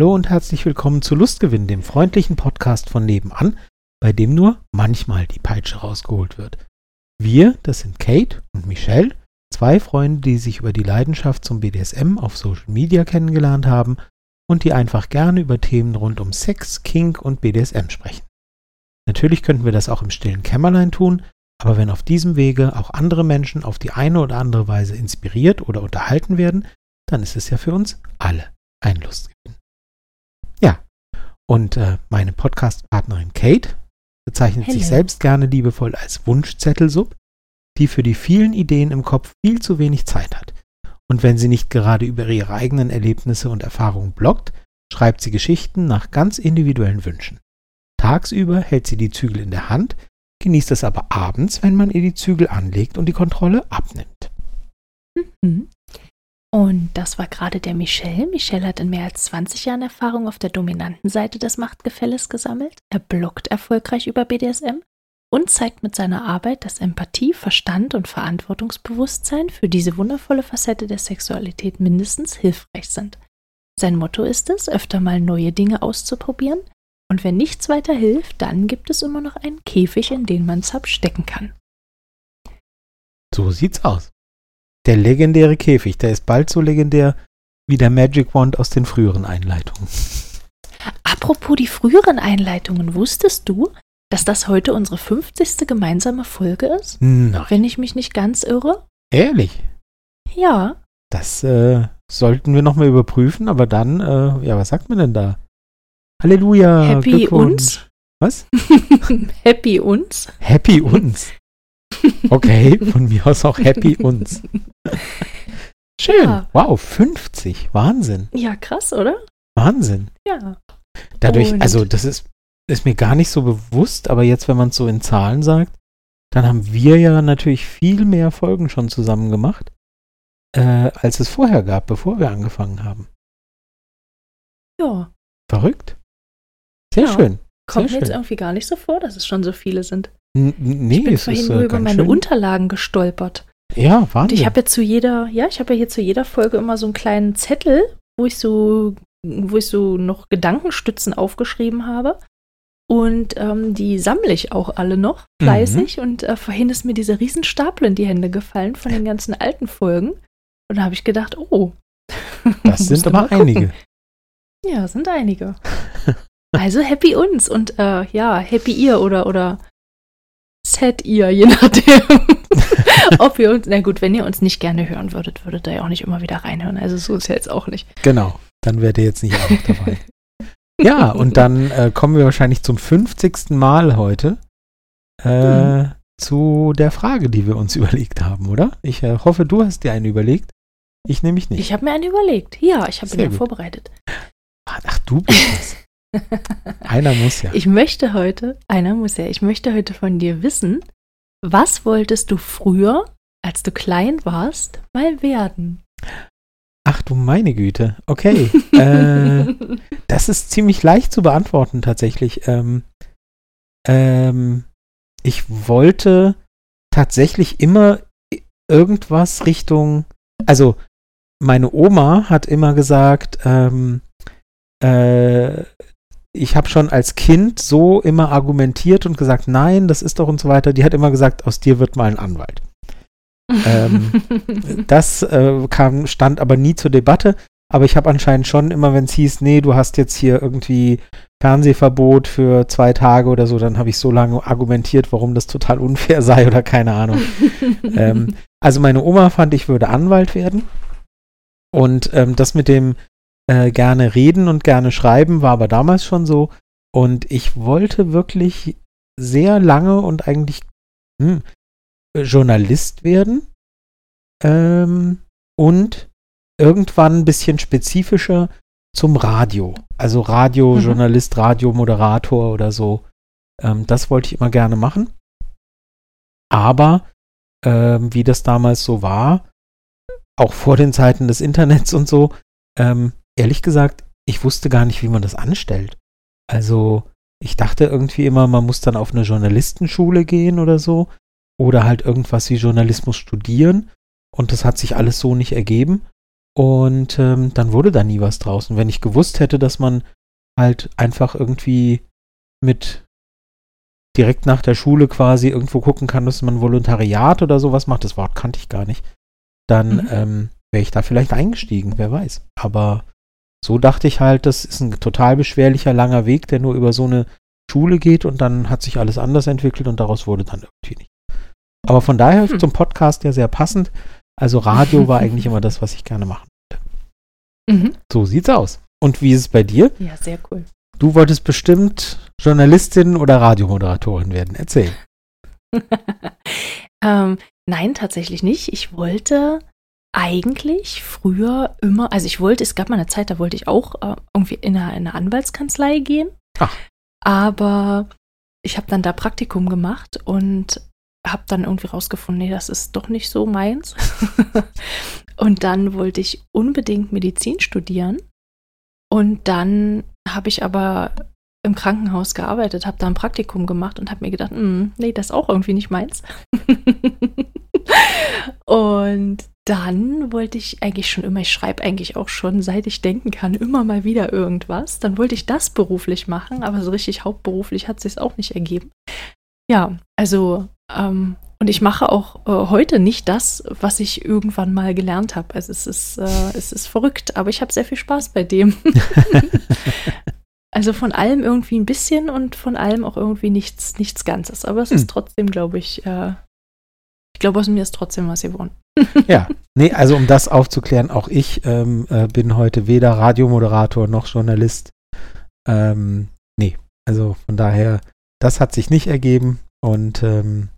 Hallo und herzlich willkommen zu Lustgewinn, dem freundlichen Podcast von nebenan, bei dem nur manchmal die Peitsche rausgeholt wird. Wir, das sind Kate und Michelle, zwei Freunde, die sich über die Leidenschaft zum BDSM auf Social Media kennengelernt haben und die einfach gerne über Themen rund um Sex, Kink und BDSM sprechen. Natürlich könnten wir das auch im stillen Kämmerlein tun, aber wenn auf diesem Wege auch andere Menschen auf die eine oder andere Weise inspiriert oder unterhalten werden, dann ist es ja für uns alle ein Lustgewinn. Ja, und äh, meine Podcast-Partnerin Kate bezeichnet Hello. sich selbst gerne liebevoll als Wunschzettelsub, die für die vielen Ideen im Kopf viel zu wenig Zeit hat. Und wenn sie nicht gerade über ihre eigenen Erlebnisse und Erfahrungen bloggt, schreibt sie Geschichten nach ganz individuellen Wünschen. Tagsüber hält sie die Zügel in der Hand, genießt es aber abends, wenn man ihr die Zügel anlegt und die Kontrolle abnimmt. Mhm. Und das war gerade der Michel. Michel hat in mehr als 20 Jahren Erfahrung auf der dominanten Seite des Machtgefälles gesammelt. Er bloggt erfolgreich über BDSM und zeigt mit seiner Arbeit, dass Empathie, Verstand und Verantwortungsbewusstsein für diese wundervolle Facette der Sexualität mindestens hilfreich sind. Sein Motto ist es, öfter mal neue Dinge auszuprobieren. Und wenn nichts weiter hilft, dann gibt es immer noch einen Käfig, in den man Sub stecken kann. So sieht's aus. Der legendäre Käfig, der ist bald so legendär wie der Magic Wand aus den früheren Einleitungen. Apropos die früheren Einleitungen, wusstest du, dass das heute unsere 50. gemeinsame Folge ist? Nein, Wenn ich mich nicht ganz irre? ehrlich. Ja. Das äh, sollten wir nochmal überprüfen, aber dann, äh, ja, was sagt man denn da? Halleluja. Happy uns? Was? Happy uns? Happy uns. Okay, von mir aus auch happy uns. Schön. Ja. Wow, 50. Wahnsinn. Ja, krass, oder? Wahnsinn. Ja. Dadurch, Und- also das ist, ist mir gar nicht so bewusst, aber jetzt, wenn man es so in Zahlen sagt, dann haben wir ja natürlich viel mehr Folgen schon zusammen gemacht, äh, als es vorher gab, bevor wir angefangen haben. Ja. Verrückt. Sehr Ja. schön. Kommt mir jetzt irgendwie gar nicht so vor, dass es schon so viele sind. N nee, ich bin es vorhin ist nur äh, über ganz meine schön. Unterlagen gestolpert. Ja, Und Wahnsinn. ich habe ja zu jeder, ja, ich habe ja hier zu jeder Folge immer so einen kleinen Zettel, wo ich so, wo ich so noch Gedankenstützen aufgeschrieben habe. Und ähm, die sammle ich auch alle noch Mhm. fleißig. Und äh, vorhin ist mir dieser Riesenstapel in die Hände gefallen von den ganzen alten Folgen. Und da habe ich gedacht, oh. das sind aber einige. Ja, sind einige. Also happy uns und äh, ja, happy ihr oder oder sad ihr, je nachdem. Ob ihr uns, na gut, wenn ihr uns nicht gerne hören würdet, würdet ihr ja auch nicht immer wieder reinhören. Also so ist ja jetzt auch nicht. Genau, dann wärt ihr jetzt nicht auch dabei. ja, und dann äh, kommen wir wahrscheinlich zum 50. Mal heute äh, Hm. zu der Frage, die wir uns überlegt haben, oder? Ich äh, hoffe, du hast dir eine überlegt. Ich nämlich nicht. Ich habe mir einen überlegt. Ja, ich habe ja gut. vorbereitet. Ach, du bist es. Einer muss ja. Ich möchte heute, einer muss ja, ich möchte heute von dir wissen, was wolltest du früher, als du klein warst, mal werden? Ach du meine Güte. Okay. äh, das ist ziemlich leicht zu beantworten tatsächlich. Ähm, ähm, ich wollte tatsächlich immer irgendwas Richtung, also meine Oma hat immer gesagt, ähm, äh, ich habe schon als Kind so immer argumentiert und gesagt, nein, das ist doch und so weiter. Die hat immer gesagt, aus dir wird mal ein Anwalt. Ähm, Das äh, kam, stand aber nie zur Debatte. Aber ich habe anscheinend schon immer, wenn es hieß, nee, du hast jetzt hier irgendwie Fernsehverbot für zwei Tage oder so, dann habe ich so lange argumentiert, warum das total unfair sei oder keine Ahnung. ähm, also meine Oma fand, ich würde Anwalt werden. Und ähm, das mit dem äh, gerne reden und gerne schreiben war aber damals schon so. Und ich wollte wirklich sehr lange und eigentlich hm, Journalist werden. Ähm, und irgendwann ein bisschen spezifischer zum Radio. Also Radiojournalist, Radiomoderator oder so. Ähm, das wollte ich immer gerne machen. Aber ähm, wie das damals so war, auch vor den Zeiten des Internets und so, ähm, ehrlich gesagt, ich wusste gar nicht, wie man das anstellt. Also ich dachte irgendwie immer, man muss dann auf eine Journalistenschule gehen oder so oder halt irgendwas wie Journalismus studieren und das hat sich alles so nicht ergeben Und ähm, dann wurde da nie was draußen. Wenn ich gewusst hätte, dass man halt einfach irgendwie mit direkt nach der Schule quasi irgendwo gucken kann, dass man Volontariat oder sowas macht, das Wort kannte ich gar nicht, dann mhm. ähm, wäre ich da vielleicht eingestiegen, wer weiß. Aber so dachte ich halt, das ist ein total beschwerlicher, langer Weg, der nur über so eine Schule geht und dann hat sich alles anders entwickelt und daraus wurde dann irgendwie nicht. Aber von daher hm. zum Podcast ja sehr passend. Also Radio war eigentlich immer das, was ich gerne machen wollte. Mhm. So sieht's aus. Und wie ist es bei dir? Ja, sehr cool. Du wolltest bestimmt Journalistin oder Radiomoderatorin werden. Erzähl. ähm, nein, tatsächlich nicht. Ich wollte eigentlich früher immer, also ich wollte, es gab mal eine Zeit, da wollte ich auch äh, irgendwie in eine, in eine, Anwaltskanzlei gehen. Ach. Aber ich habe dann da Praktikum gemacht und habe dann irgendwie rausgefunden, nee, das ist doch nicht so meins. und dann wollte ich unbedingt Medizin studieren. Und dann habe ich aber im Krankenhaus gearbeitet, habe da ein Praktikum gemacht und habe mir gedacht, hm, nee, das ist auch irgendwie nicht meins. und dann wollte ich eigentlich schon immer, ich schreibe eigentlich auch schon, seit ich denken kann, immer mal wieder irgendwas. Dann wollte ich das beruflich machen, aber so richtig hauptberuflich hat sich es auch nicht ergeben. Ja, also ähm, und ich mache auch äh, heute nicht das, was ich irgendwann mal gelernt habe. Also es ist, äh, es ist verrückt, aber ich habe sehr viel Spaß bei dem. also von allem irgendwie ein bisschen und von allem auch irgendwie nichts, nichts Ganzes. Aber es hm. ist trotzdem, glaube ich, äh, ich glaube, aus mir ist trotzdem was geworden. ja, nee, also um das aufzuklären, auch ich ähm, äh, bin heute weder Radiomoderator noch Journalist. Ähm, nee, also von daher, das hat sich nicht ergeben und ähm,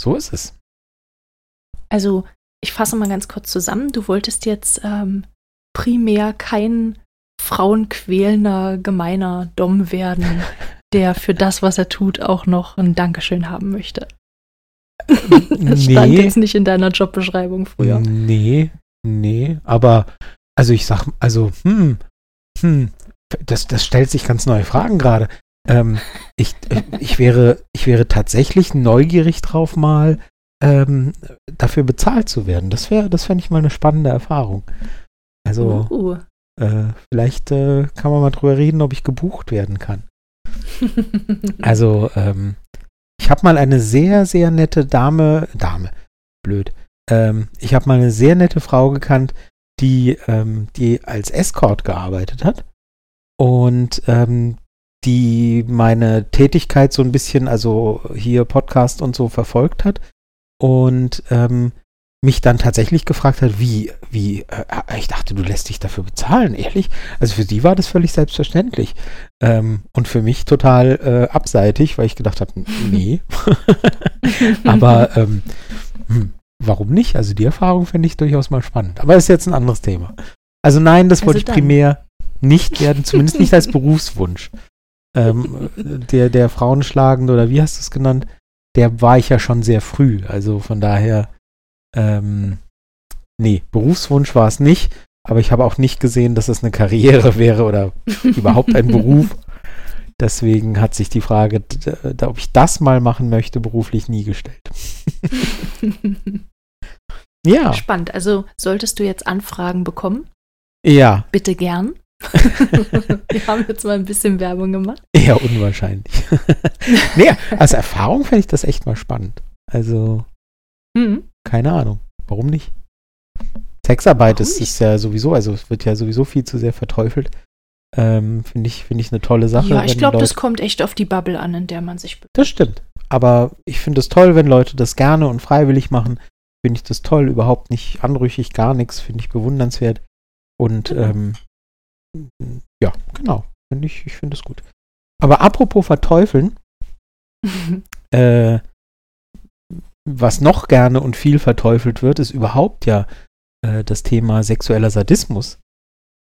so ist es. Also, ich fasse mal ganz kurz zusammen. Du wolltest jetzt ähm, primär kein frauenquälender, gemeiner Dom werden, der für das, was er tut, auch noch ein Dankeschön haben möchte. das nee. stand jetzt nicht in deiner Jobbeschreibung früher. Nee, nee, aber also ich sag, also, hm, hm, das, das stellt sich ganz neue Fragen gerade. Ähm, ich, ich, wäre, ich wäre tatsächlich neugierig drauf, mal ähm, dafür bezahlt zu werden. Das wäre, das fände ich mal eine spannende Erfahrung. Also, uh. äh, vielleicht äh, kann man mal drüber reden, ob ich gebucht werden kann. also, ähm, ich habe mal eine sehr, sehr nette Dame, Dame, blöd. Ähm, ich habe mal eine sehr nette Frau gekannt, die, ähm, die als Escort gearbeitet hat. Und ähm, die meine Tätigkeit so ein bisschen, also hier Podcast und so verfolgt hat und ähm, mich dann tatsächlich gefragt hat, wie, wie, äh, ich dachte, du lässt dich dafür bezahlen, ehrlich? Also für sie war das völlig selbstverständlich. Ähm, und für mich total äh, abseitig, weil ich gedacht habe, nee. Aber ähm, hm, warum nicht? Also die Erfahrung finde ich durchaus mal spannend. Aber ist jetzt ein anderes Thema. Also nein, das also wollte ich primär nicht werden, zumindest nicht als Berufswunsch ähm, der, der Frauenschlagende oder wie hast du es genannt, der war ich ja schon sehr früh. Also von daher, ähm, nee, Berufswunsch war es nicht, aber ich habe auch nicht gesehen, dass es eine Karriere wäre oder überhaupt ein Beruf. Deswegen hat sich die Frage, ob ich das mal machen möchte, beruflich nie gestellt. ja. Spannend. Also solltest du jetzt Anfragen bekommen? Ja. Bitte gern. Wir haben jetzt mal ein bisschen Werbung gemacht. Eher unwahrscheinlich. nee, als Erfahrung fände ich das echt mal spannend. Also, mhm. Keine Ahnung. Warum nicht? Sexarbeit ist, ist ja sowieso, also es wird ja sowieso viel zu sehr verteufelt. Ähm, finde ich, finde ich eine tolle Sache. Ja, ich glaube, das kommt echt auf die Bubble an, in der man sich bewegt. Das stimmt. Aber ich finde es toll, wenn Leute das gerne und freiwillig machen. Finde ich das toll, überhaupt nicht anrüchig, gar nichts, finde ich bewundernswert. Und genau. ähm, ja, genau. Find ich ich finde es gut. Aber apropos verteufeln, äh, was noch gerne und viel verteufelt wird, ist überhaupt ja äh, das Thema sexueller Sadismus.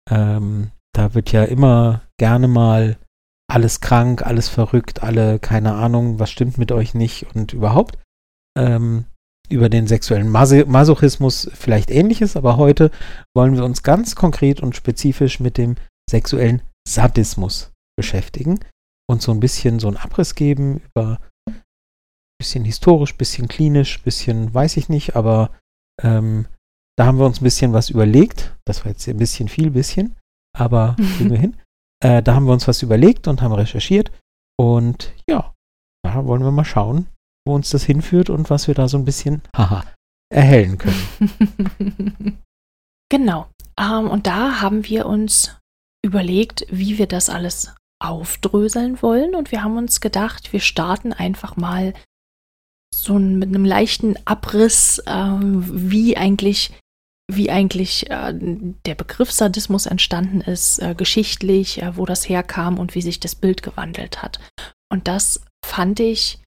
Ähm, da wird ja immer gerne mal alles krank, alles verrückt, alle, keine Ahnung, was stimmt mit euch nicht und überhaupt. Ähm, über den sexuellen Masochismus vielleicht ähnliches, aber heute wollen wir uns ganz konkret und spezifisch mit dem sexuellen Sadismus beschäftigen und so ein bisschen so einen Abriss geben über bisschen historisch, bisschen klinisch, bisschen weiß ich nicht, aber ähm, Da haben wir uns ein bisschen was überlegt. Das war jetzt ein bisschen viel, bisschen, aber kriegen wir hin. Äh, da haben wir uns was überlegt und haben recherchiert. Und ja, da wollen wir mal schauen, wo uns das hinführt und was wir da so ein bisschen, haha, erhellen können. genau. Ähm, und da haben wir uns überlegt, wie wir das alles aufdröseln wollen. Und wir haben uns gedacht, wir starten einfach mal so mit einem leichten Abriss, ähm, wie eigentlich wie eigentlich äh, der Begriff Sadismus entstanden ist, äh, geschichtlich, äh, wo das herkam und wie sich das Bild gewandelt hat. Und das fand ich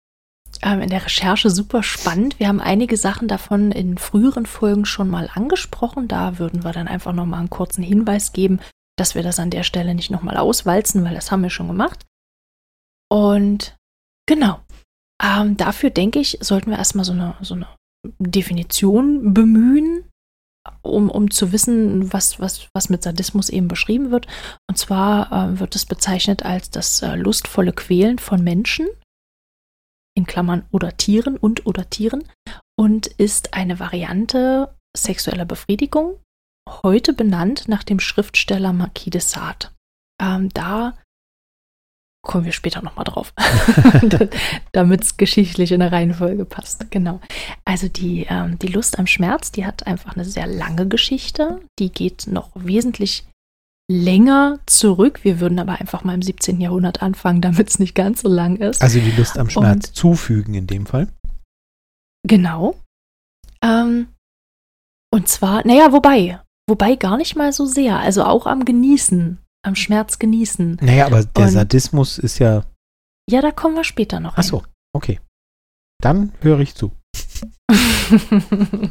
ähm, in der Recherche super spannend. Wir haben einige Sachen davon in früheren Folgen schon mal angesprochen. Da würden wir dann einfach noch mal einen kurzen Hinweis geben, dass wir das an der Stelle nicht noch mal auswalzen, weil das haben wir schon gemacht. Und genau, ähm, dafür denke ich, sollten wir erstmal so eine, so eine Definition bemühen, um, um zu wissen, was, was, was mit Sadismus eben beschrieben wird. Und zwar äh, wird es bezeichnet als das äh, lustvolle Quälen von Menschen, in Klammern oder Tieren und oder Tieren, und ist eine Variante sexueller Befriedigung, heute benannt nach dem Schriftsteller Marquis de Sade. Ähm, da kommen wir später nochmal drauf, damit es geschichtlich in der Reihenfolge passt. Genau. Also die, ähm, die Lust am Schmerz, die hat einfach eine sehr lange Geschichte. Die geht noch wesentlich länger zurück. Wir würden aber einfach mal im 17. Jahrhundert anfangen, damit es nicht ganz so lang ist. Also die Lust am Schmerz Und, zufügen in dem Fall. Genau. Ähm, und zwar, naja, wobei, wobei gar nicht mal so sehr. Also auch am Genießen am Schmerz genießen. Naja, aber der Und, Sadismus ist ja. Ja, da kommen wir später noch. Ach so, okay. Dann höre ich zu.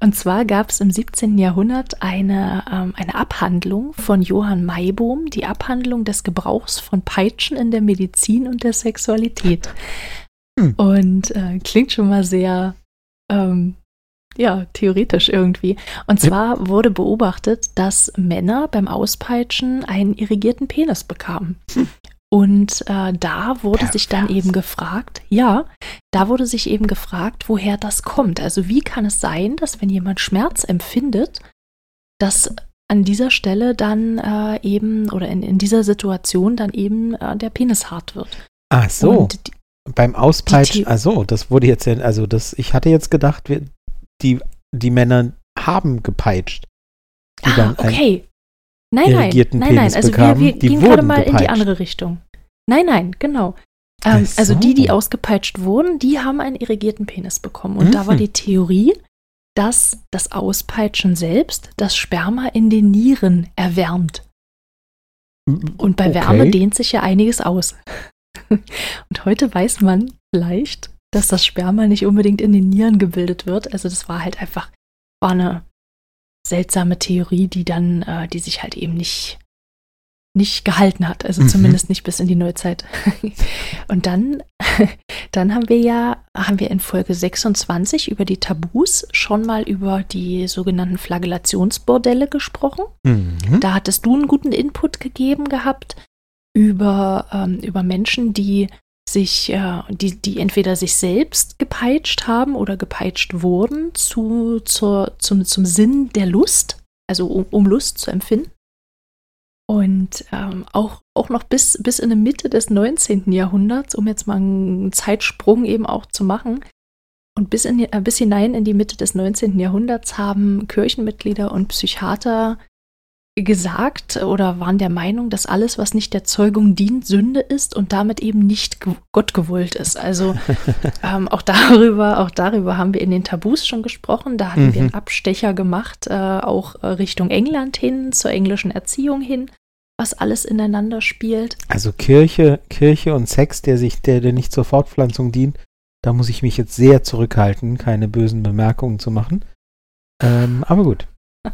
und zwar gab es im 17. Jahrhundert eine, ähm, eine Abhandlung von Johann Maybohm, die Abhandlung des Gebrauchs von Peitschen in der Medizin und der Sexualität. Hm. Und äh, klingt schon mal sehr ähm, ja, theoretisch irgendwie. Und zwar wurde beobachtet, dass Männer beim Auspeitschen einen irrigierten Penis bekamen. Und äh, da wurde Pervers. sich dann eben gefragt, ja, da wurde sich eben gefragt, woher das kommt. Also wie kann es sein, dass wenn jemand Schmerz empfindet, dass an dieser Stelle dann äh, eben oder in, in dieser Situation dann eben äh, der Penis hart wird. Ach so. Die, beim Auspeitschen, also das wurde jetzt, also das, ich hatte jetzt gedacht, wir, die, die Männer haben gepeitscht. Die ah, dann okay. Nein, nein, nein, nein. Also bekamen, wir, wir gehen gerade mal gepeitscht. in die andere Richtung. Nein, nein, genau. Ähm, so. Also die, die ausgepeitscht wurden, die haben einen irrigierten Penis bekommen. Und mhm. da war die Theorie, dass das Auspeitschen selbst das Sperma in den Nieren erwärmt. Und bei okay. Wärme dehnt sich ja einiges aus. Und heute weiß man vielleicht, dass das Sperma nicht unbedingt in den Nieren gebildet wird. Also das war halt einfach, war eine seltsame Theorie, die dann, äh, die sich halt eben nicht, nicht gehalten hat. Also mhm. zumindest nicht bis in die Neuzeit. Und dann, dann haben wir ja, haben wir in Folge 26 über die Tabus schon mal über die sogenannten Flagellationsbordelle gesprochen. Mhm. Da hattest du einen guten Input gegeben gehabt über, ähm, über Menschen, die sich, äh, die, die entweder sich selbst gepeitscht haben oder gepeitscht wurden zu, zur, zum, zum Sinn der Lust, also um, um Lust zu empfinden. Und ähm, auch, auch noch bis, bis in die Mitte des 19. Jahrhunderts, um jetzt mal einen Zeitsprung eben auch zu machen, und bis, in, äh, bis hinein in die Mitte des 19. Jahrhunderts haben Kirchenmitglieder und Psychiater gesagt oder waren der Meinung, dass alles, was nicht der Zeugung dient, Sünde ist und damit eben nicht Gott gewollt ist. Also ähm, auch darüber, auch darüber haben wir in den Tabus schon gesprochen. Da hatten mhm. wir einen Abstecher gemacht, äh, auch äh, Richtung England hin, zur englischen Erziehung hin, was alles ineinander spielt. Also Kirche, Kirche und Sex, der sich, der, der nicht zur Fortpflanzung dient, da muss ich mich jetzt sehr zurückhalten, keine bösen Bemerkungen zu machen. Ähm, aber gut.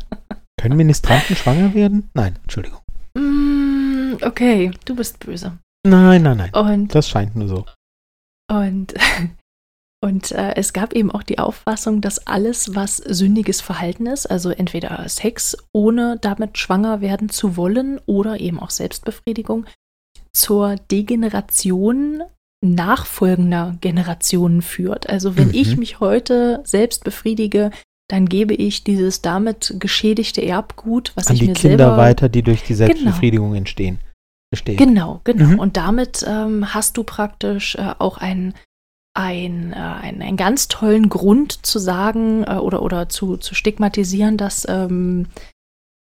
Können Ministranten schwanger werden? Nein, Entschuldigung. Mm, okay, du bist böse. Nein, nein, nein. Und, das scheint nur so. Und, und äh, es gab eben auch die Auffassung, dass alles, was sündiges Verhalten ist, also entweder Sex, ohne damit schwanger werden zu wollen, oder eben auch Selbstbefriedigung, zur Degeneration nachfolgender Generationen führt. Also wenn mhm. ich mich heute selbst befriedige, dann gebe ich dieses damit geschädigte Erbgut, was An ich die mir Kinder selber weiter, die durch die Selbstbefriedigung entstehen. Verstehe. Genau, genau. Mhm. Und damit ähm, hast du praktisch äh, auch ein, ein, äh, ein, einen ganz tollen Grund zu sagen äh, oder, oder zu, zu stigmatisieren, dass, ähm,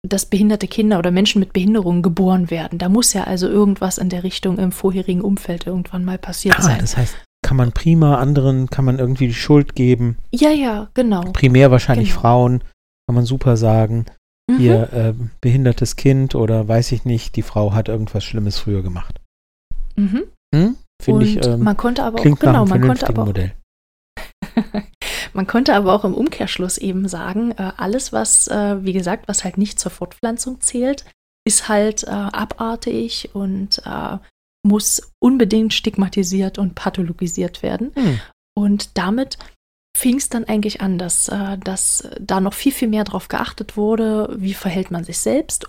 dass behinderte Kinder oder Menschen mit Behinderungen geboren werden. Da muss ja also irgendwas in der Richtung im vorherigen Umfeld irgendwann mal passiert Ah, sein. das heißt, kann man prima anderen, kann man irgendwie die Schuld geben. Ja, ja, genau. Primär wahrscheinlich Genau. Frauen, kann man super sagen. Mhm. Hier, äh, behindertes Kind oder weiß ich nicht, die Frau hat irgendwas Schlimmes früher gemacht. Mhm. Hm? Finde ich, ähm, man konnte aber auch, genau, nach man konnte aber auch Modell. Man konnte aber auch im Umkehrschluss eben sagen, äh, alles, was, äh, wie gesagt, was halt nicht zur Fortpflanzung zählt, ist halt äh, abartig und muss unbedingt stigmatisiert und pathologisiert werden. Hm. Und damit fing es dann eigentlich an, dass, äh, dass da noch viel, viel mehr drauf geachtet wurde, wie verhält man sich selbst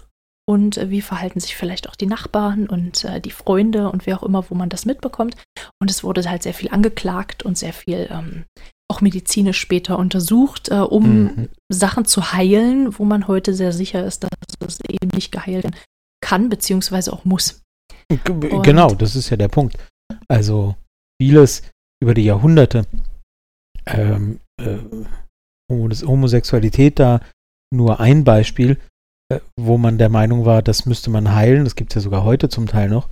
und äh, wie verhalten sich vielleicht auch die Nachbarn und äh, die Freunde und wer auch immer, wo man das mitbekommt. Und es wurde halt sehr viel angeklagt und sehr viel ähm, auch medizinisch später untersucht, um Mhm. Sachen zu heilen, wo man heute sehr sicher ist, dass es eben nicht geheilt werden kann, beziehungsweise auch muss. Und- Genau, das ist ja der Punkt. Also vieles über die Jahrhunderte, ähm, äh, Homos- Homosexualität da nur ein Beispiel, äh, wo man der Meinung war, das müsste man heilen, das gibt es ja sogar heute zum Teil noch,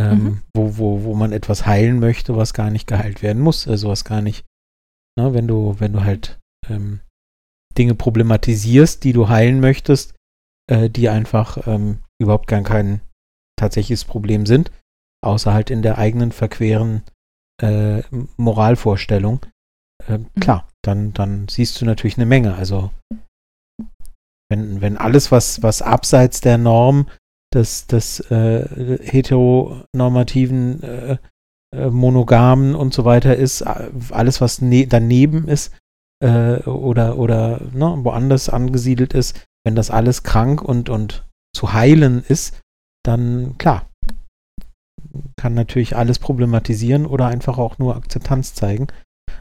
ähm, Mhm. wo, wo, wo man etwas heilen möchte, was gar nicht geheilt werden muss, also was gar nicht, ne, wenn du, wenn du halt ähm, Dinge problematisierst, die du heilen möchtest, äh, die einfach ähm, überhaupt gar kein tatsächliches Problem sind, außer halt in der eigenen verqueren äh, Moralvorstellung. Äh, klar, dann, dann siehst du natürlich eine Menge. Also wenn, wenn alles, was, was abseits der Norm des, des äh, heteronormativen, äh, äh, monogamen und so weiter ist, alles, was ne daneben ist äh, oder, oder ne, woanders angesiedelt ist, wenn das alles krank und, und zu heilen ist, dann klar, kann natürlich alles problematisieren oder einfach auch nur Akzeptanz zeigen.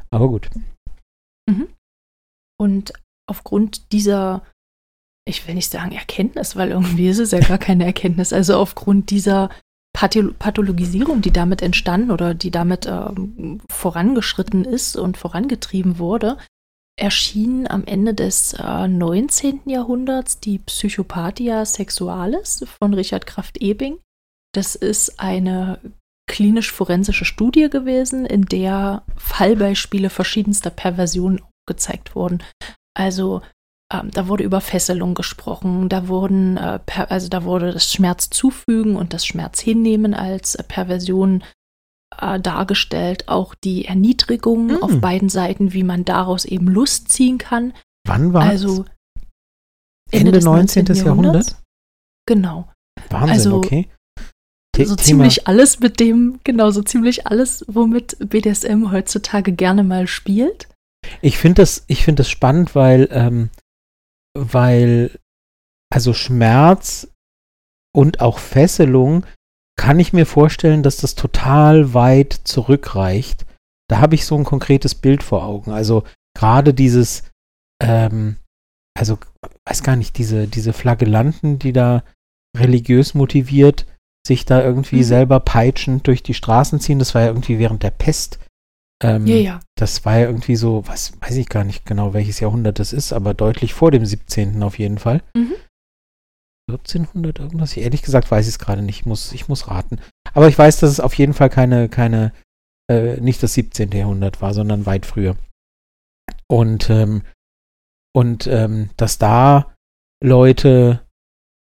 Aber gut. Und aufgrund dieser, ich will nicht sagen Erkenntnis, weil irgendwie ist es ja gar keine Erkenntnis, also aufgrund dieser Patholo Pathologisierung, die damit entstanden oder die damit ähm, vorangeschritten ist und vorangetrieben wurde, erschien am Ende des äh, 19. Jahrhunderts die Psychopathia Sexualis von Richard Kraft-Ebing. Das ist eine klinisch-forensische Studie gewesen, in der Fallbeispiele verschiedenster Perversionen aufgezeigt wurden. Also ähm, da wurde über Fesselung gesprochen, da wurden äh, also da wurde das Schmerz zufügen und das Schmerz hinnehmen als äh, Perversion äh, dargestellt, auch die Erniedrigung Hm. auf beiden Seiten, wie man daraus eben Lust ziehen kann. Wann war Also Ende des 19. 19. Jahrhundert? Genau. Wahnsinn, also- okay. The so Thema- ziemlich alles mit dem, genau, so ziemlich alles, womit BDSM heutzutage gerne mal spielt. Ich finde das, ich finde das spannend, weil, ähm, weil, also Schmerz und auch Fesselung kann ich mir vorstellen, dass das total weit zurückreicht. Da habe ich so ein konkretes Bild vor Augen. Also gerade dieses, ähm, also weiß gar nicht, diese, diese Flagellanten, die da religiös motiviert sich da irgendwie Mhm. selber peitschend durch die Straßen ziehen. Das war ja irgendwie während der Pest. Ähm, Ja, ja. das war ja irgendwie so, was weiß ich gar nicht genau, welches Jahrhundert das ist, aber deutlich vor dem 17. auf jeden Fall. Mhm. 1400 irgendwas? Ehrlich gesagt weiß ich es gerade nicht. Ich muss, ich muss raten. Aber ich weiß, dass es auf jeden Fall keine, keine, äh, nicht das 17. Jahrhundert war, sondern weit früher. Und, ähm, und ähm, dass da Leute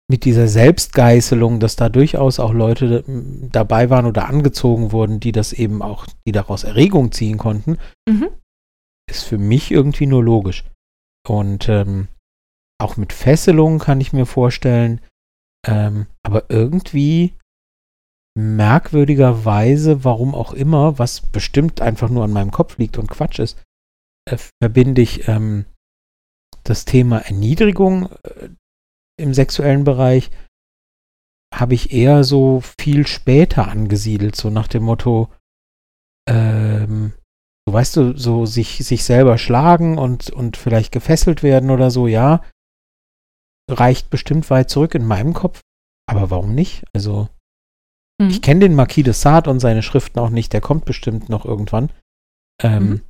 mit dieser Selbstgeißelung, dass da durchaus auch Leute ähm, dabei waren oder angezogen wurden, die das eben auch, die daraus Erregung ziehen konnten, Mhm. ist für mich irgendwie nur logisch. Und ähm, auch mit Fesselung kann ich mir vorstellen, ähm, aber irgendwie merkwürdigerweise, warum auch immer, was bestimmt einfach nur an meinem Kopf liegt und Quatsch ist, äh, verbinde ich ähm, das Thema Erniedrigung äh, im sexuellen Bereich habe ich eher so viel später angesiedelt, so nach dem Motto, ähm, weißt du, so sich, sich selber schlagen und, und vielleicht gefesselt werden oder so, ja, reicht bestimmt weit zurück in meinem Kopf. Aber warum nicht? Also, hm. ich kenne den Marquis de Sade und seine Schriften auch nicht, der kommt bestimmt noch irgendwann. Ähm, mhm.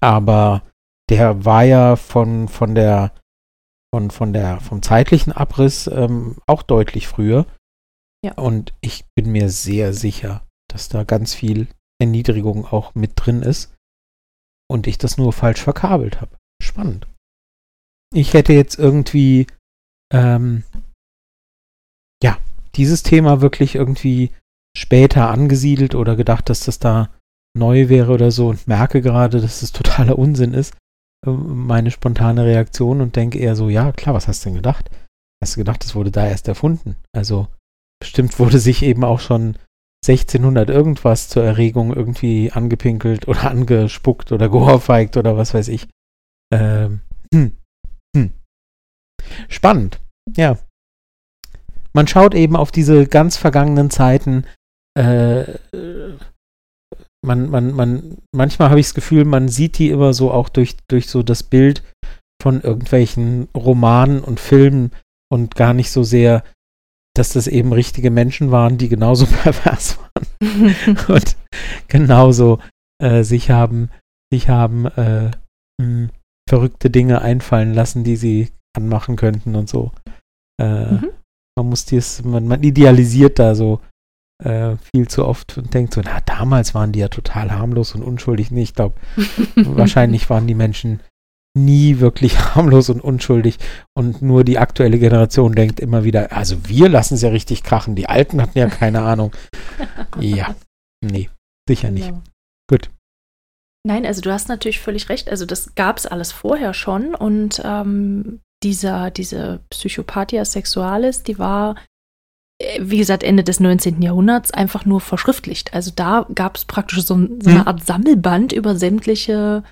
Aber der war ja von, von der, von, von der, vom zeitlichen Abriss ähm, auch deutlich früher. Ja. Und ich bin mir sehr sicher, dass da ganz viel Erniedrigung auch mit drin ist und ich das nur falsch verkabelt habe. Spannend. Ich hätte jetzt irgendwie, ähm, ja, dieses Thema wirklich irgendwie später angesiedelt oder gedacht, dass das da neu wäre oder so und merke gerade, dass es totaler Unsinn ist, äh, meine spontane Reaktion und denke eher so, ja, klar, was hast du denn gedacht? Hast du gedacht, es wurde da erst erfunden? Also bestimmt wurde sich eben auch schon 1600 irgendwas zur Erregung irgendwie angepinkelt oder angespuckt oder geohrfeigt oder was weiß ich. Ähm, hm, hm. Spannend, ja. Man schaut eben auf diese ganz vergangenen Zeiten. Äh, man, man, man, manchmal habe ich das Gefühl, man sieht die immer so auch durch, durch so das Bild von irgendwelchen Romanen und Filmen und gar nicht so sehr dass das eben richtige Menschen waren, die genauso pervers waren und genauso äh, sich haben, sich haben äh, mh, hm, verrückte Dinge einfallen lassen, die sie anmachen könnten und so. Äh, mhm. Man muss dies, man, man idealisiert da so äh, viel zu oft und denkt so, na, damals waren die ja total harmlos und unschuldig. Nee, ich glaube, wahrscheinlich waren die Menschen nie wirklich harmlos und unschuldig und nur die aktuelle Generation denkt immer wieder, also wir lassen es ja richtig krachen, die Alten hatten ja keine Ahnung. Ja, nee, sicher nicht. Genau. Gut. Nein, also du hast natürlich völlig recht. Also das gab es alles vorher schon und ähm, dieser, diese Psychopathia sexualis, die war, äh, wie gesagt, Ende des 19. Jahrhunderts einfach nur verschriftlicht. Also da gab es praktisch so, so eine hm. Art Sammelband über sämtliche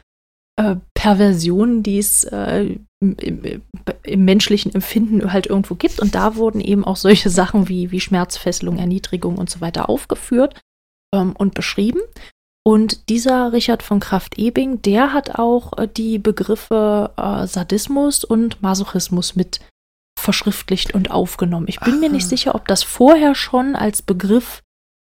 äh, Perversionen, die es äh, im, im, im, menschlichen Empfinden halt irgendwo gibt. Und da wurden eben auch solche Sachen wie, wie Schmerzfesselung, Erniedrigung und so weiter aufgeführt ähm, und beschrieben. Und dieser Richard von Kraft-Ebing, der hat auch äh, die Begriffe äh, Sadismus und Masochismus mit verschriftlicht und aufgenommen. Ich bin Aha. mir nicht sicher, ob das vorher schon als Begriff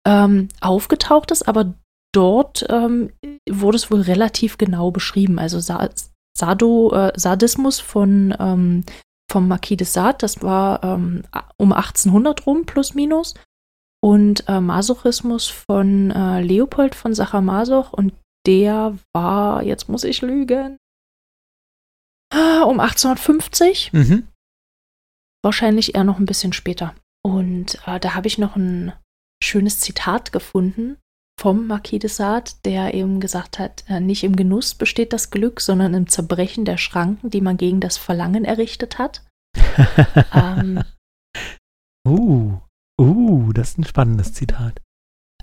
ähm, aufgetaucht ist, aber dort ähm, wurde es wohl relativ genau beschrieben. Also Sa Sado, äh, Sadismus von ähm, vom Marquis de Sade, das war ähm, um 1800 rum, plus minus. Und äh, Masochismus von äh, Leopold von Sacher-Masoch und der war, jetzt muss ich lügen, um 1850. Mhm. Wahrscheinlich eher noch ein bisschen später. Und äh, da habe ich noch ein schönes Zitat gefunden vom Marquis de Sade, der eben gesagt hat, äh, nicht im Genuss besteht das Glück, sondern im Zerbrechen der Schranken, die man gegen das Verlangen errichtet hat. ähm, uh, uh, das ist ein spannendes Zitat.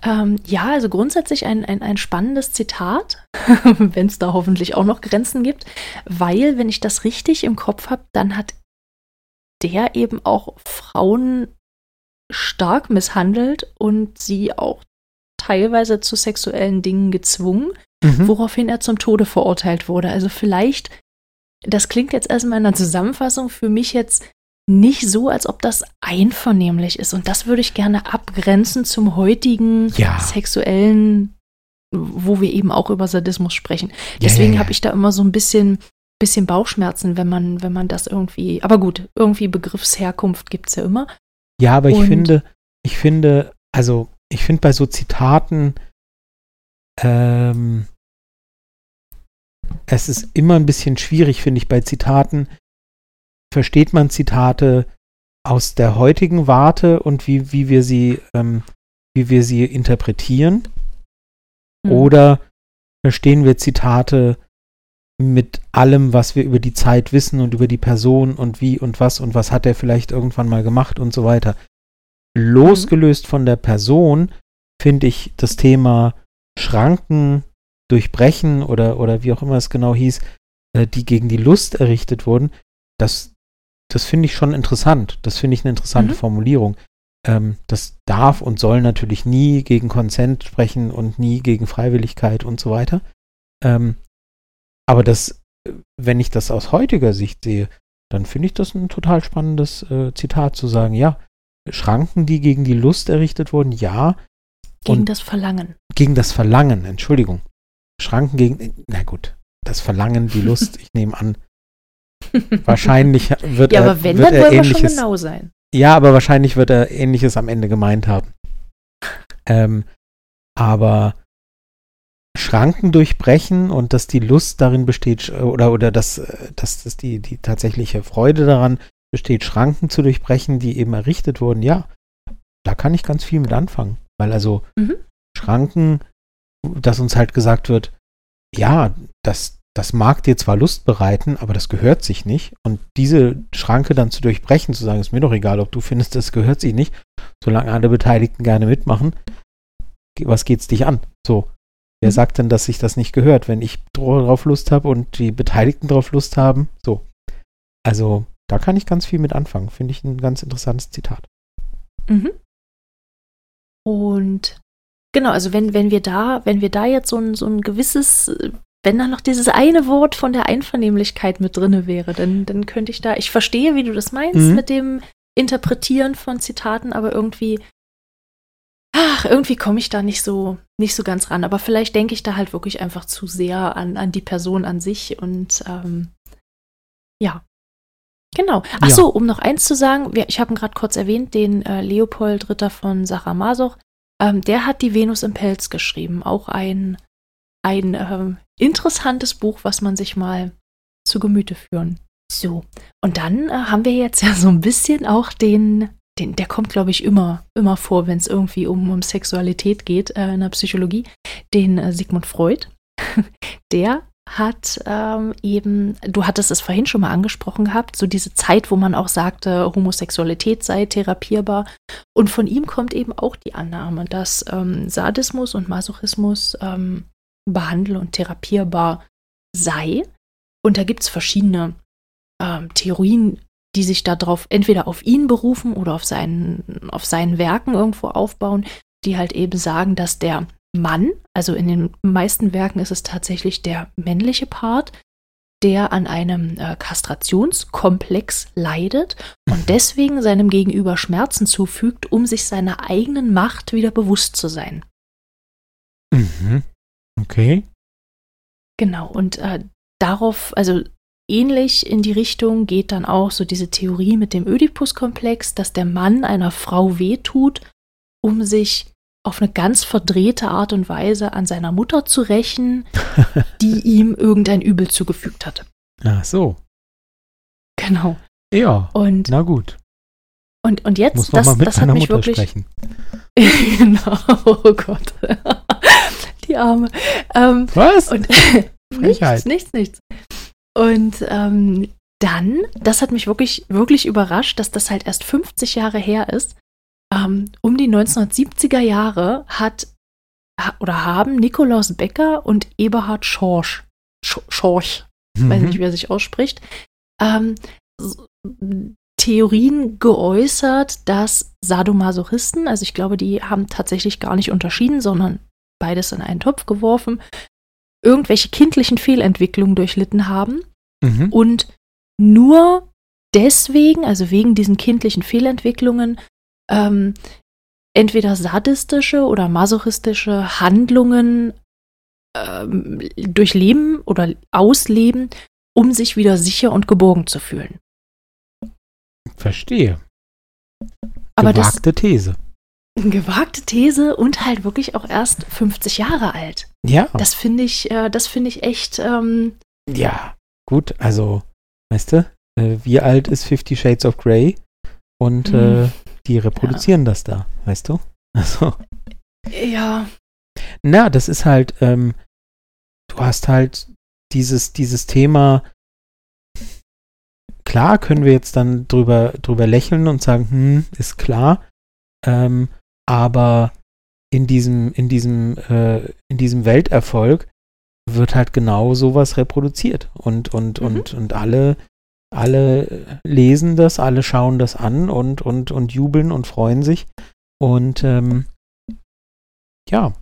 Ähm, ja, also grundsätzlich ein, ein, ein spannendes Zitat, wenn es da hoffentlich auch noch Grenzen gibt, weil, wenn ich das richtig im Kopf habe, dann hat der eben auch Frauen stark misshandelt und sie auch teilweise zu sexuellen Dingen gezwungen, mhm. woraufhin er zum Tode verurteilt wurde. Also vielleicht, das klingt jetzt erstmal in der Zusammenfassung für mich jetzt nicht so, als ob das einvernehmlich ist. Und das würde ich gerne abgrenzen zum heutigen ja. sexuellen, wo wir eben auch über Sadismus sprechen. Deswegen ja, ja, habe ich da immer so ein bisschen, bisschen Bauchschmerzen, wenn man, wenn man das irgendwie, aber gut, irgendwie Begriffsherkunft gibt es ja immer. Ja, aber ich Und, finde, ich finde, also ich finde bei so Zitaten, ähm, es ist immer ein bisschen schwierig, finde ich, bei Zitaten. Versteht man Zitate aus der heutigen Warte und wie, wie wir sie, ähm, wie wir sie interpretieren? Mhm. Oder verstehen wir Zitate mit allem, was wir über die Zeit wissen und über die Person und wie und was und was hat er vielleicht irgendwann mal gemacht und so weiter. Losgelöst von der Person finde ich das Thema Schranken durchbrechen oder, oder wie auch immer es genau hieß, äh, die gegen die Lust errichtet wurden, das, das finde ich schon interessant. Das finde ich eine interessante mhm. Formulierung. Ähm, das darf und soll natürlich nie gegen Konsent sprechen und nie gegen Freiwilligkeit und so weiter. Ähm, aber das, wenn ich das aus heutiger Sicht sehe, dann finde ich das ein total spannendes äh, Zitat zu sagen, ja, Schranken, die gegen die Lust errichtet wurden, ja. Gegen das Verlangen. Gegen das Verlangen, Entschuldigung. Schranken gegen, na gut, das Verlangen, die Lust, ich nehme an. Wahrscheinlich wird ja, er. aber wenn, wird dann er wollen wir ähnliches, schon genau sein. Ja, aber wahrscheinlich wird er ähnliches am Ende gemeint haben. Ähm, aber Schranken durchbrechen und dass die Lust darin besteht, oder, oder dass, dass, dass die, die tatsächliche Freude daran besteht, Schranken zu durchbrechen, die eben errichtet wurden, ja, da kann ich ganz viel mit anfangen. Weil also Mhm. Schranken, dass uns halt gesagt wird, ja, das, das mag dir zwar Lust bereiten, aber das gehört sich nicht. Und diese Schranke dann zu durchbrechen, zu sagen, ist mir doch egal, ob du findest, das gehört sich nicht, solange alle Beteiligten gerne mitmachen, was geht's dich an? So. Wer Mhm. sagt denn, dass sich das nicht gehört, wenn ich drauf Lust habe und die Beteiligten drauf Lust haben? So. Also, da kann ich ganz viel mit anfangen. Finde ich ein ganz interessantes Zitat. Mhm. Und genau, also wenn, wenn wir da, wenn wir da jetzt so ein, so ein gewisses, äh, wenn da noch dieses eine Wort von der Einvernehmlichkeit mit drinne wäre, dann, dann könnte ich da, ich verstehe, wie du das meinst Mhm. mit dem Interpretieren von Zitaten, aber irgendwie, ach, irgendwie komme ich da nicht so, nicht so ganz ran. Aber vielleicht denke ich da halt wirklich einfach zu sehr an, an die Person an sich und ähm, ja. Genau. Ach Ja. so, um noch eins zu sagen, ich habe ihn gerade kurz erwähnt, den äh, Leopold Ritter von Sarah Masoch, ähm, der hat die Venus im Pelz geschrieben. Auch ein, ein ähm, interessantes Buch, was man sich mal zu Gemüte führen. So, und dann äh, haben wir jetzt ja so ein bisschen auch den, den der kommt, glaube ich, immer, immer vor, wenn es irgendwie um, um Sexualität geht äh, in der Psychologie, den äh, Sigmund Freud. der hat ähm, eben, du hattest es vorhin schon mal angesprochen gehabt, so diese Zeit, wo man auch sagte, Homosexualität sei therapierbar. Und von ihm kommt eben auch die Annahme, dass ähm, Sadismus und Masochismus ähm, behandel- und therapierbar sei. Und da gibt es verschiedene ähm, Theorien, die sich darauf entweder auf ihn berufen oder auf seinen, auf seinen Werken irgendwo aufbauen, die halt eben sagen, dass der Mann, also in den meisten Werken ist es tatsächlich der männliche Part, der an einem äh, Kastrationskomplex leidet und deswegen seinem Gegenüber Schmerzen zufügt, um sich seiner eigenen Macht wieder bewusst zu sein. Mhm. Okay. Genau, und äh, darauf, also ähnlich in die Richtung geht dann auch so diese Theorie mit dem Ödipus-Komplex, dass der Mann einer Frau wehtut, um sich auf eine ganz verdrehte Art und Weise an seiner Mutter zu rächen, die ihm irgendein Übel zugefügt hat. Ach so. Genau. Ja. Und, Na gut. und, und jetzt, Muss das, mal mit das hat deiner mich Mutter wirklich. sprechen. genau, oh Gott. Die Arme. Ähm, Was? Und nichts, nichts, nichts. Und ähm, dann, das hat mich wirklich, wirklich überrascht, dass das halt erst 50 Jahre her ist. Ähm, um die 1970er Jahre hat ha- oder haben Nikolaus Becker und Eberhard Schorsch, Sch- Schorch, weiß nicht, Mhm. wie er sich ausspricht, ähm, Theorien geäußert, dass Sadomasochisten, also ich glaube, die haben tatsächlich gar nicht unterschieden, sondern beides in einen Topf geworfen, irgendwelche kindlichen Fehlentwicklungen durchlitten haben Mhm. und nur deswegen, also wegen diesen kindlichen Fehlentwicklungen, ähm, entweder sadistische oder masochistische Handlungen ähm, durchleben oder ausleben, um sich wieder sicher und geborgen zu fühlen. Verstehe. Aber Gewagte These. Gewagte These und halt wirklich auch erst 50 Jahre alt. Ja. Das finde ich, äh, das finde ich echt, ähm, Ja. Gut, also, weißt du, äh, wie alt ist Fifty Shades of Grey? Und Mhm. äh, die reproduzieren das da, weißt du? Also, ja, na, das ist halt, ähm, du hast halt dieses, dieses Thema, klar können wir jetzt dann drüber, drüber lächeln und sagen, hm, ist klar, ähm, aber in diesem, in diesem, äh, in diesem Welterfolg wird halt genau sowas reproduziert und, und, Mhm. und, und alle, alle lesen das, alle schauen das an und, und, und jubeln und freuen sich. Und ähm, ja,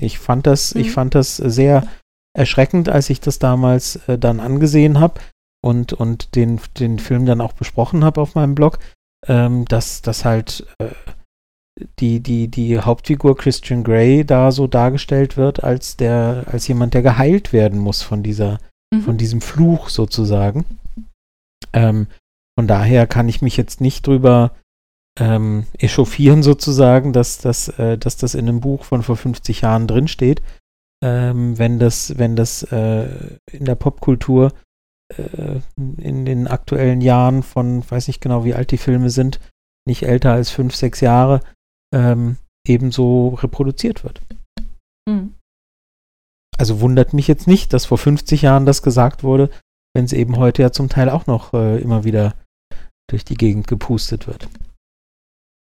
ich fand das, mhm. ich fand das sehr erschreckend, als ich das damals äh, dann angesehen habe und, und den, den Film dann auch besprochen habe auf meinem Blog, ähm, dass das halt äh, die, die, die Hauptfigur Christian Grey da so dargestellt wird, als der, als jemand, der geheilt werden muss von dieser, mhm. von diesem Fluch sozusagen. Ähm, von daher kann ich mich jetzt nicht drüber ähm, echauffieren sozusagen, dass, dass, äh, dass das in einem Buch von vor 50 Jahren drinsteht. Ähm, wenn das, wenn das äh, in der Popkultur äh, in den aktuellen Jahren von, weiß nicht genau, wie alt die Filme sind, nicht älter als fünf, sechs Jahre, ähm, ebenso reproduziert wird. Mhm. Also wundert mich jetzt nicht, dass vor 50 Jahren das gesagt wurde, wenn es eben heute ja zum Teil auch noch äh, immer wieder durch die Gegend gepustet wird.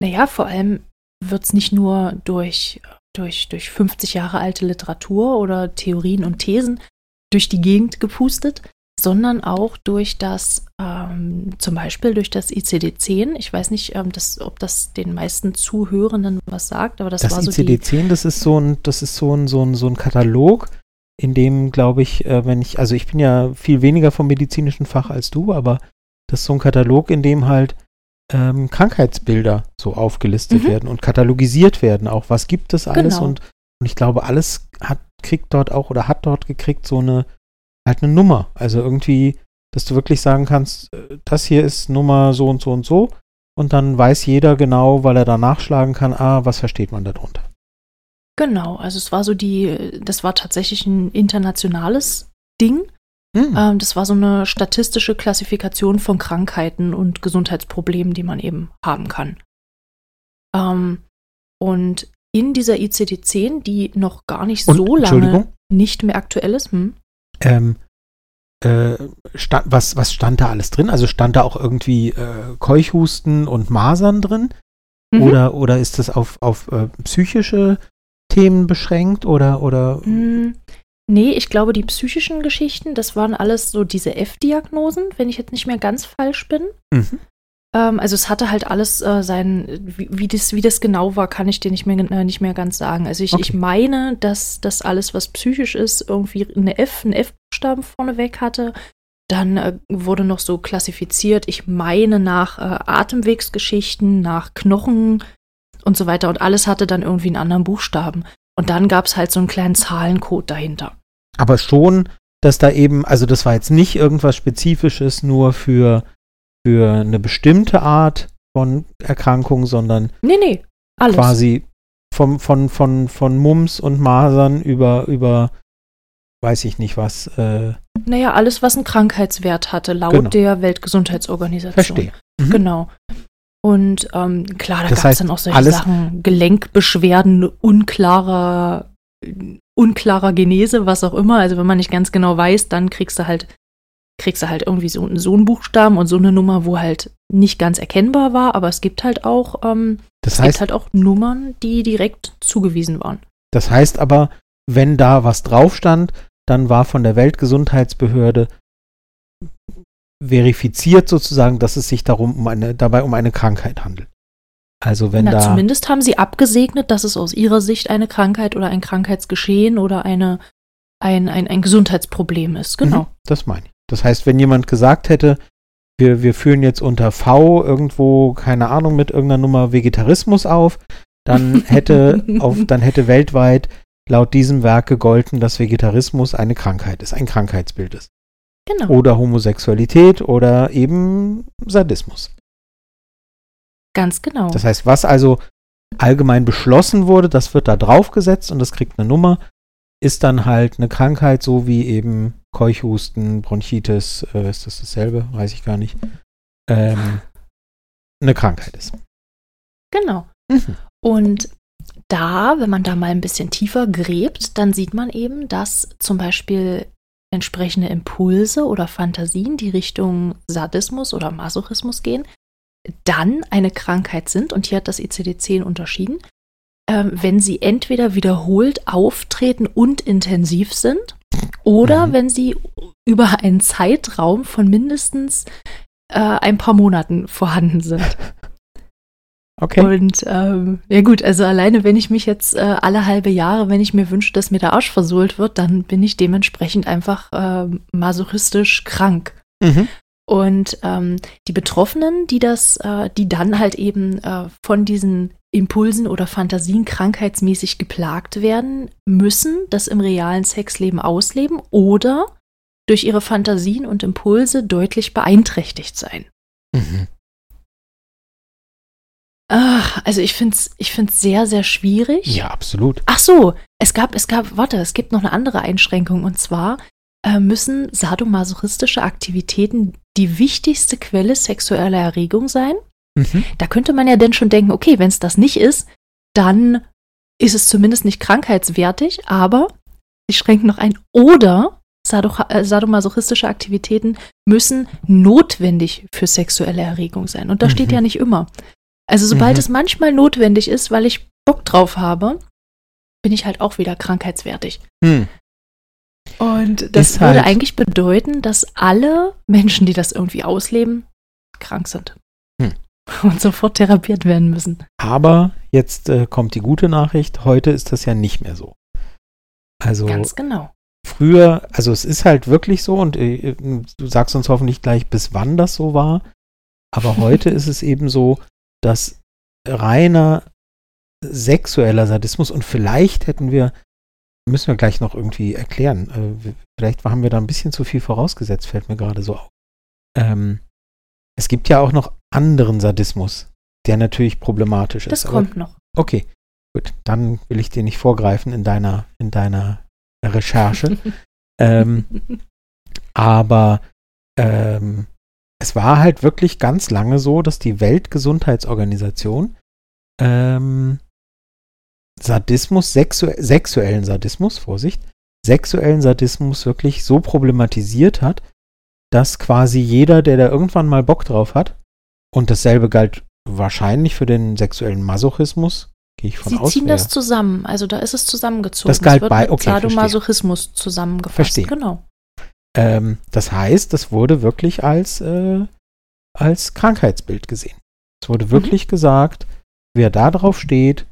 Naja, vor allem wird es nicht nur durch, durch, durch 50 Jahre alte Literatur oder Theorien und Thesen durch die Gegend gepustet, sondern auch durch das, ähm, zum Beispiel durch das ICD-10. Ich weiß nicht, ähm, das, ob das den meisten Zuhörenden was sagt, aber das, das war so ICD-10, das ist so ein, das ist so ein, so ein, so ein Katalog, in dem, glaube ich, äh, wenn ich, also ich bin ja viel weniger vom medizinischen Fach als du, aber das ist so ein Katalog, in dem halt ähm, Krankheitsbilder so aufgelistet mhm. werden und katalogisiert werden. Auch was gibt es alles genau. und, und ich glaube, alles hat, kriegt dort auch oder hat dort gekriegt so eine halt eine Nummer. Also irgendwie, dass du wirklich sagen kannst, äh, das hier ist Nummer so und so und so. Und dann weiß jeder genau, weil er da nachschlagen kann, ah, was versteht man darunter. Genau, also es war so die, das war tatsächlich ein internationales Ding. Hm. Ähm, das war so eine statistische Klassifikation von Krankheiten und Gesundheitsproblemen, die man eben haben kann. Ähm, und in dieser ICD-10, die noch gar nicht so lange nicht mehr aktuell ist, hm? Ähm, äh, stand, was, was stand da alles drin? Also stand da auch irgendwie äh, Keuchhusten und Masern drin? Mhm. Oder, oder ist das auf, auf äh, psychische Themen beschränkt? Oder, oder? Mhm. Nee, ich glaube, die psychischen Geschichten, das waren alles so diese F-Diagnosen, wenn ich jetzt nicht mehr ganz falsch bin. Mhm. Ähm, also es hatte halt alles äh, sein, wie, wie, das, wie das genau war, kann ich dir nicht mehr, äh, nicht mehr ganz sagen. Also ich, okay. ich meine, dass das alles, was psychisch ist, irgendwie eine F, einen F-Buchstaben vorneweg hatte. Dann äh, wurde noch so klassifiziert, ich meine nach äh, Atemwegsgeschichten, nach Knochen und so weiter. Und alles hatte dann irgendwie einen anderen Buchstaben. Und dann gab es halt so einen kleinen Zahlencode dahinter. Aber schon, dass da eben, also das war jetzt nicht irgendwas Spezifisches nur für für eine bestimmte Art von Erkrankung, sondern nee, nee, alles. quasi vom, von, von, von Mumps und Masern über, über weiß ich nicht was. Äh, naja, alles, was einen Krankheitswert hatte, laut genau. der Weltgesundheitsorganisation. Verstehe. Mhm. Genau. Und ähm, klar, da gab es dann auch solche Sachen, Gelenkbeschwerden, unklarer, unklarer Genese, was auch immer. Also wenn man nicht ganz genau weiß, dann kriegst du halt kriegst du halt irgendwie so, so einen Buchstaben und so eine Nummer, wo halt nicht ganz erkennbar war, aber es gibt halt auch, ähm, das heißt, es gibt halt auch Nummern, die direkt zugewiesen waren. Das heißt aber, wenn da was drauf stand, dann war von der Weltgesundheitsbehörde verifiziert sozusagen, dass es sich darum um eine, dabei um eine Krankheit handelt. Also wenn Na, da zumindest haben sie abgesegnet, dass es aus ihrer Sicht eine Krankheit oder ein Krankheitsgeschehen oder eine, ein, ein, ein Gesundheitsproblem ist. Genau. Mhm, das meine ich. Das heißt, wenn jemand gesagt hätte, wir, wir führen jetzt unter V irgendwo, keine Ahnung, mit irgendeiner Nummer Vegetarismus auf, dann hätte, auf, dann hätte weltweit laut diesem Werk gegolten, dass Vegetarismus eine Krankheit ist, ein Krankheitsbild ist. Genau. Oder Homosexualität oder eben Sadismus. Ganz genau. Das heißt, was also allgemein beschlossen wurde, das wird da draufgesetzt und das kriegt eine Nummer ist dann halt eine Krankheit, so wie eben Keuchhusten, Bronchitis, äh, ist das dasselbe? Weiß ich gar nicht. Ähm, eine Krankheit ist. Genau. Mhm. Und da, wenn man da mal ein bisschen tiefer gräbt, dann sieht man eben, dass zum Beispiel entsprechende Impulse oder Fantasien, die Richtung Sadismus oder Masochismus gehen, dann eine Krankheit sind. Und hier hat das ICD-10 unterschieden ähm, wenn sie entweder wiederholt auftreten und intensiv sind oder Mhm. wenn sie über einen Zeitraum von mindestens äh, ein paar Monaten vorhanden sind. Okay. Und ähm, ja gut, also alleine wenn ich mich jetzt äh, alle halbe Jahre, wenn ich mir wünsche, dass mir der Arsch versohlt wird, dann bin ich dementsprechend einfach äh, masochistisch krank. Mhm. Und ähm, die Betroffenen, die das, äh, die dann halt eben äh, von diesen Impulsen oder Fantasien krankheitsmäßig geplagt werden, müssen das im realen Sexleben ausleben oder durch ihre Fantasien und Impulse deutlich beeinträchtigt sein. Mhm. Ach, also ich finde es ich find's sehr, sehr schwierig. Ja, absolut. Ach so, es gab, es gab, warte, es gibt noch eine andere Einschränkung und zwar äh, müssen sadomasochistische Aktivitäten die wichtigste Quelle sexueller Erregung sein. Mhm. Da könnte man ja denn schon denken, okay, wenn es das nicht ist, dann ist es zumindest nicht krankheitswertig, aber sie schränken noch ein oder äh, sadomasochistische Aktivitäten müssen notwendig für sexuelle Erregung sein. Und das steht Mhm. ja nicht immer. Also sobald Mhm. es manchmal notwendig ist, weil ich Bock drauf habe, bin ich halt auch wieder krankheitswertig. Hm. Und das Ist würde halt- eigentlich bedeuten, dass alle Menschen, die das irgendwie ausleben, krank sind. Und sofort therapiert werden müssen. Aber jetzt äh, kommt die gute Nachricht. Heute ist das ja nicht mehr so. Also Ganz genau. früher, also es ist halt wirklich so und äh, du sagst uns hoffentlich gleich, bis wann das so war. Aber heute ist es eben so, dass reiner sexueller Sadismus und vielleicht hätten wir, müssen wir gleich noch irgendwie erklären, äh, vielleicht haben wir da ein bisschen zu viel vorausgesetzt, fällt mir gerade so auf. Ähm, es gibt ja auch noch anderen Sadismus, der natürlich problematisch Das ist. aber- kommt noch. Okay, gut, dann will ich dir nicht vorgreifen in deiner, in deiner Recherche. ähm, aber ähm, es war halt wirklich ganz lange so, dass die Weltgesundheitsorganisation ähm, Sadismus, sexu sexuellen Sadismus, Vorsicht, sexuellen Sadismus wirklich so problematisiert hat, dass quasi jeder, der da irgendwann mal Bock drauf hat, und dasselbe galt wahrscheinlich für den sexuellen Masochismus, gehe ich von Sie aus. ziehen wer- das zusammen. Also da ist es zusammengezogen. Das galt wird bei- okay, verstehe. Sadomasochismus zusammengefasst. Verstehe. Genau. Ähm, das heißt, das wurde wirklich als, äh, als Krankheitsbild gesehen. Es wurde wirklich gesagt, wer da drauf steht,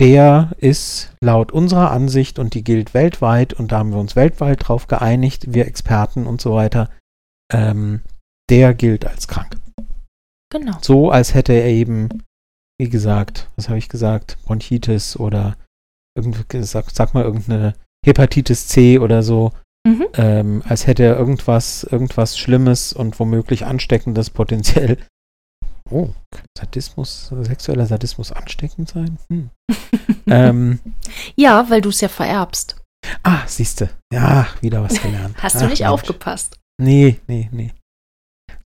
der ist laut unserer Ansicht und die gilt weltweit und da haben wir uns weltweit drauf geeinigt, wir Experten und so weiter, ähm, der gilt als krank. Genau. So, als hätte er eben, wie gesagt, was habe ich gesagt, Bronchitis oder irgendwie, sag, sag mal irgendeine Hepatitis C oder so, Mhm. ähm, als hätte er irgendwas, irgendwas Schlimmes und womöglich Ansteckendes potenziell. Oh, Sadismus, sexueller Sadismus ansteckend sein? Hm. ähm, Ja, weil du es ja vererbst. ah, siehste. Ja, wieder was gelernt. Hast du Ach, nicht Mensch. aufgepasst? Nee, nee, nee.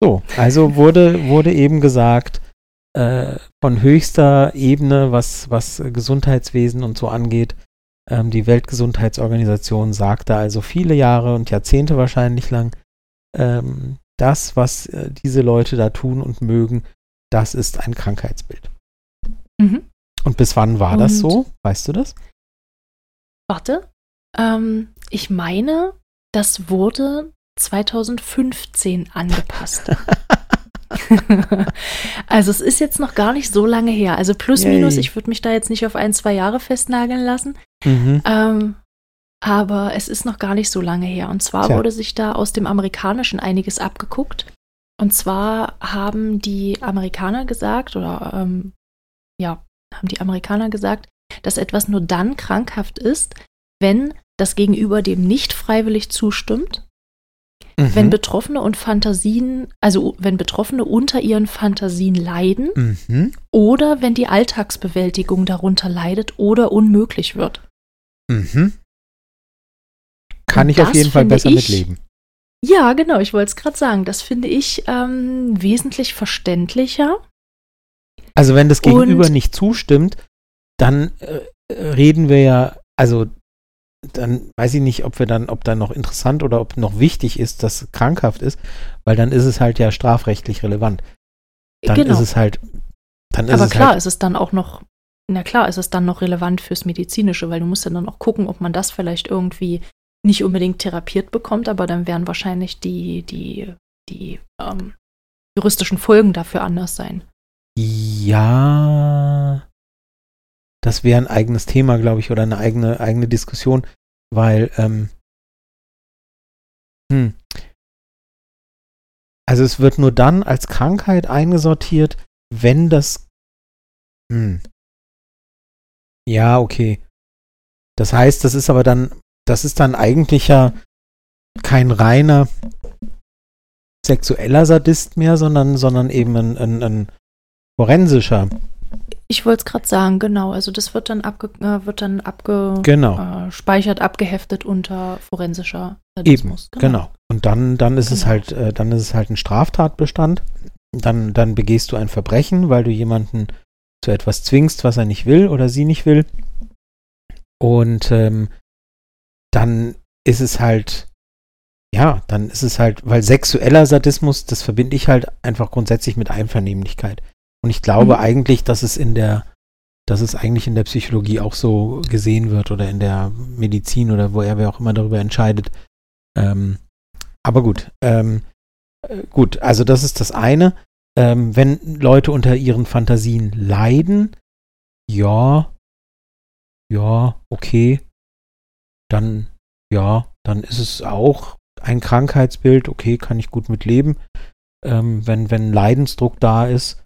So, also wurde, wurde eben gesagt, äh, von höchster Ebene, was, was Gesundheitswesen und so angeht, ähm, die Weltgesundheitsorganisation sagte also viele Jahre und Jahrzehnte wahrscheinlich lang, ähm, das, was äh, diese Leute da tun und mögen, das ist ein Krankheitsbild. Mhm. Und bis wann war das Und- so? Weißt du das? Warte. Ähm, ich meine, das wurde 2015 angepasst. also es ist jetzt noch gar nicht so lange her. Also plus Yay. minus, ich würde mich da jetzt nicht auf ein, zwei Jahre festnageln lassen. Mhm. Ähm, aber es ist noch gar nicht so lange her. Und zwar Tja. wurde sich da aus dem Amerikanischen einiges abgeguckt. Und zwar haben die Amerikaner gesagt, oder ähm, ja, haben die Amerikaner gesagt, dass etwas nur dann krankhaft ist, wenn das Gegenüber dem nicht freiwillig zustimmt, wenn Mhm. Betroffene und Fantasien, also wenn Betroffene unter ihren Fantasien leiden Mhm. oder wenn die Alltagsbewältigung darunter leidet oder unmöglich wird. Mhm. Kann Und ich auf jeden Fall besser ich- mitleben. Ja, genau, ich wollte es gerade sagen. Das finde ich ähm, wesentlich verständlicher. Also wenn das Gegenüber Und- nicht zustimmt, dann äh, reden wir ja, also dann weiß ich nicht, ob wir dann, ob dann noch interessant oder ob noch wichtig ist, dass krankhaft ist, weil dann ist es halt ja strafrechtlich relevant. Dann genau. ist es halt, dann ist Aber es klar halt, ist es dann auch noch, na klar ist es dann noch relevant fürs Medizinische, weil du musst ja dann auch gucken, ob man das vielleicht irgendwie nicht unbedingt therapiert bekommt, aber dann werden wahrscheinlich die, die, die ähm, juristischen Folgen dafür anders sein. Ja, das wäre ein eigenes Thema, glaube ich, oder eine eigene, eigene Diskussion, weil, ähm, hm, also es wird nur dann als Krankheit eingesortiert, wenn das, hm, ja, okay. Das heißt, das ist aber dann, das ist dann eigentlich ja kein reiner sexueller Sadist mehr, sondern, sondern eben ein, ein, ein forensischer. Ich wollte es gerade sagen, genau. Also das wird dann, abge äh, wird dann abgespeichert, genau. äh, abgeheftet unter forensischer Sadismus. Eben, genau. genau. Und dann, dann ist genau. es halt, äh, dann ist es halt ein Straftatbestand. Dann, dann begehst du ein Verbrechen, weil du jemanden zu etwas zwingst, was er nicht will oder sie nicht will. Und ähm, dann ist es halt, ja, dann ist es halt, weil sexueller Sadismus, das verbinde ich halt einfach grundsätzlich mit Einvernehmlichkeit. Und ich glaube mhm. eigentlich, dass es in der, dass es eigentlich in der Psychologie auch so gesehen wird oder in der Medizin oder wo er wer auch immer darüber entscheidet. Ähm, aber gut, ähm, äh, gut, also das ist das eine. Ähm, wenn Leute unter ihren Fantasien leiden, ja, ja, okay, dann, ja, dann ist es auch ein Krankheitsbild, okay, kann ich gut mit leben. Ähm, wenn, wenn Leidensdruck da ist,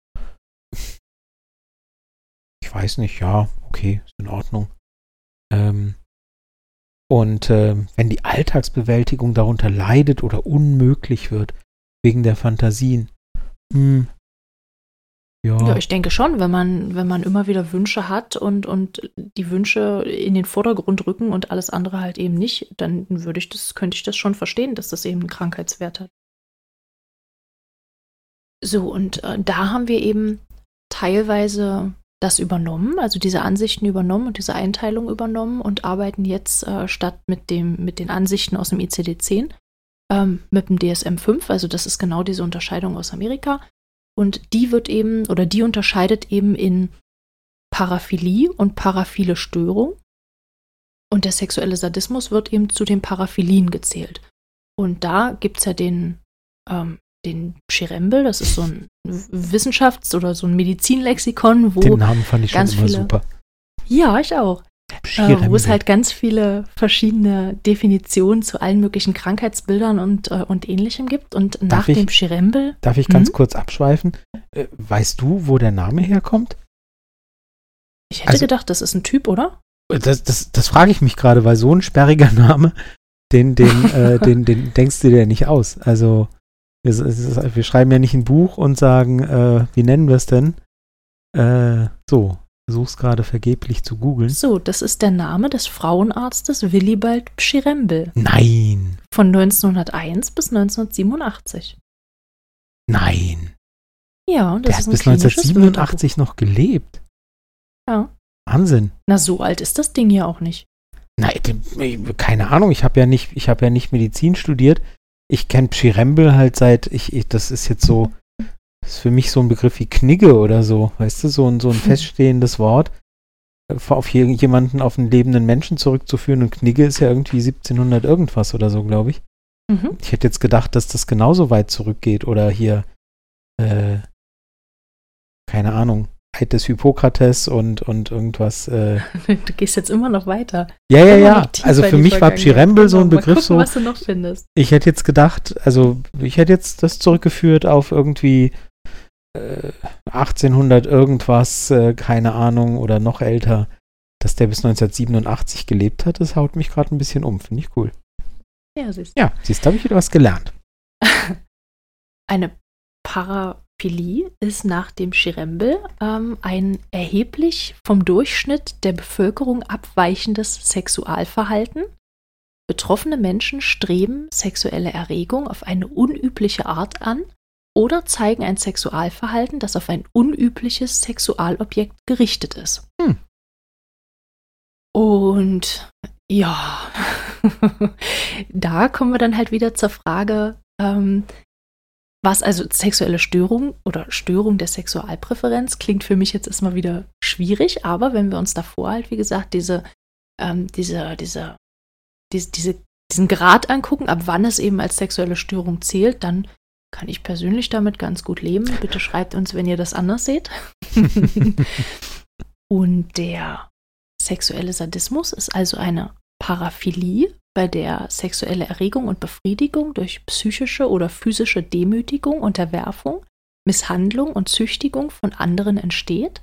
ich weiß nicht, ja, okay, ist in Ordnung. Ähm, und äh, wenn die Alltagsbewältigung darunter leidet oder unmöglich wird, wegen der Fantasien, hm, ja. ja. ich denke schon, wenn man, wenn man immer wieder Wünsche hat und, und die Wünsche in den Vordergrund rücken und alles andere halt eben nicht, dann würde ich das, könnte ich das schon verstehen, dass das eben einen Krankheitswert hat. So, und äh, da haben wir eben teilweise das übernommen, also diese Ansichten übernommen und diese Einteilung übernommen und arbeiten jetzt äh, statt mit, dem, mit den Ansichten aus dem ICD-10 ähm, mit dem DSM-5, also das ist genau diese Unterscheidung aus Amerika. Und die wird eben, oder die unterscheidet eben in Paraphilie und paraphile Störung. Und der sexuelle Sadismus wird eben zu den Paraphilien gezählt. Und da gibt es ja den, ähm, den Schirembel, das ist so ein Wissenschafts- oder so ein Medizinlexikon, wo den Namen fand ich ganz schon immer viele, super. Ja, ich auch. Äh, wo es halt ganz viele verschiedene Definitionen zu allen möglichen Krankheitsbildern und, äh, und ähnlichem gibt. Und darf nach dem Schirembel. Darf ich ganz hm? kurz abschweifen? Äh, weißt du, wo der Name herkommt? Ich hätte also, gedacht, das ist ein Typ, oder? Das, das, das frage ich mich gerade, weil so ein sperriger Name, den, den, äh, den, den denkst du dir nicht aus. Also, wir, wir, schreiben ja nicht ein Buch und sagen, äh, wie nennen wir es denn? Äh, so, versuch's gerade vergeblich zu googeln. So, das ist der Name des Frauenarztes Willibald Pschirembel. Nein. Von 1901 bis 1987. Nein. Ja, und das der ist hat bis 1987 noch gelebt. Ja. Wahnsinn. Na, so alt ist das Ding ja auch nicht. Nein, keine Ahnung, ich habe ja nicht, ich habe ja nicht Medizin studiert. Ich kenne Pschirembel halt seit, ich, ich, das ist jetzt so, das ist für mich so ein Begriff wie Knigge oder so, weißt du, so ein, so ein feststehendes Wort äh, auf jemanden, auf einen lebenden Menschen zurückzuführen. Und Knigge ist ja irgendwie 1700 irgendwas oder so, glaube ich. Mhm. Ich hätte jetzt gedacht, dass das genauso weit zurückgeht oder hier, äh, keine Ahnung, Eid des Hippokrates und, und irgendwas. Äh. Du gehst jetzt immer noch weiter. Ja, ja, ja. Also für mich war Pschirembel so ein genau, Begriff gucken, so. Was du noch findest. Ich hätte jetzt gedacht, also ich hätte jetzt das zurückgeführt auf irgendwie 1800 äh, irgendwas, äh, keine Ahnung, oder noch älter, dass der bis 1987 gelebt hat, das haut mich gerade ein bisschen um. Finde ich cool. Ja, siehst du. Ja, siehst du, habe ich wieder was gelernt. Eine Paraphilie ist nach dem Schirembel ähm, ein erheblich vom Durchschnitt der Bevölkerung abweichendes Sexualverhalten. Betroffene Menschen streben sexuelle Erregung auf eine unübliche Art an oder zeigen ein Sexualverhalten, das auf ein unübliches Sexualobjekt gerichtet ist. Hm. Und ja, da kommen wir dann halt wieder zur Frage, ähm, was also sexuelle Störung oder Störung der Sexualpräferenz klingt für mich jetzt erstmal wieder schwierig, aber wenn wir uns davor halt, wie gesagt, diese, ähm, diese, diese, diese, diese diesen Grad angucken, ab wann es eben als sexuelle Störung zählt, dann kann ich persönlich damit ganz gut leben. Bitte schreibt uns, wenn ihr das anders seht. Und der sexuelle Sadismus ist also eine Paraphilie, bei der sexuelle Erregung und Befriedigung durch psychische oder physische Demütigung, Unterwerfung, Misshandlung und Züchtigung von anderen entsteht.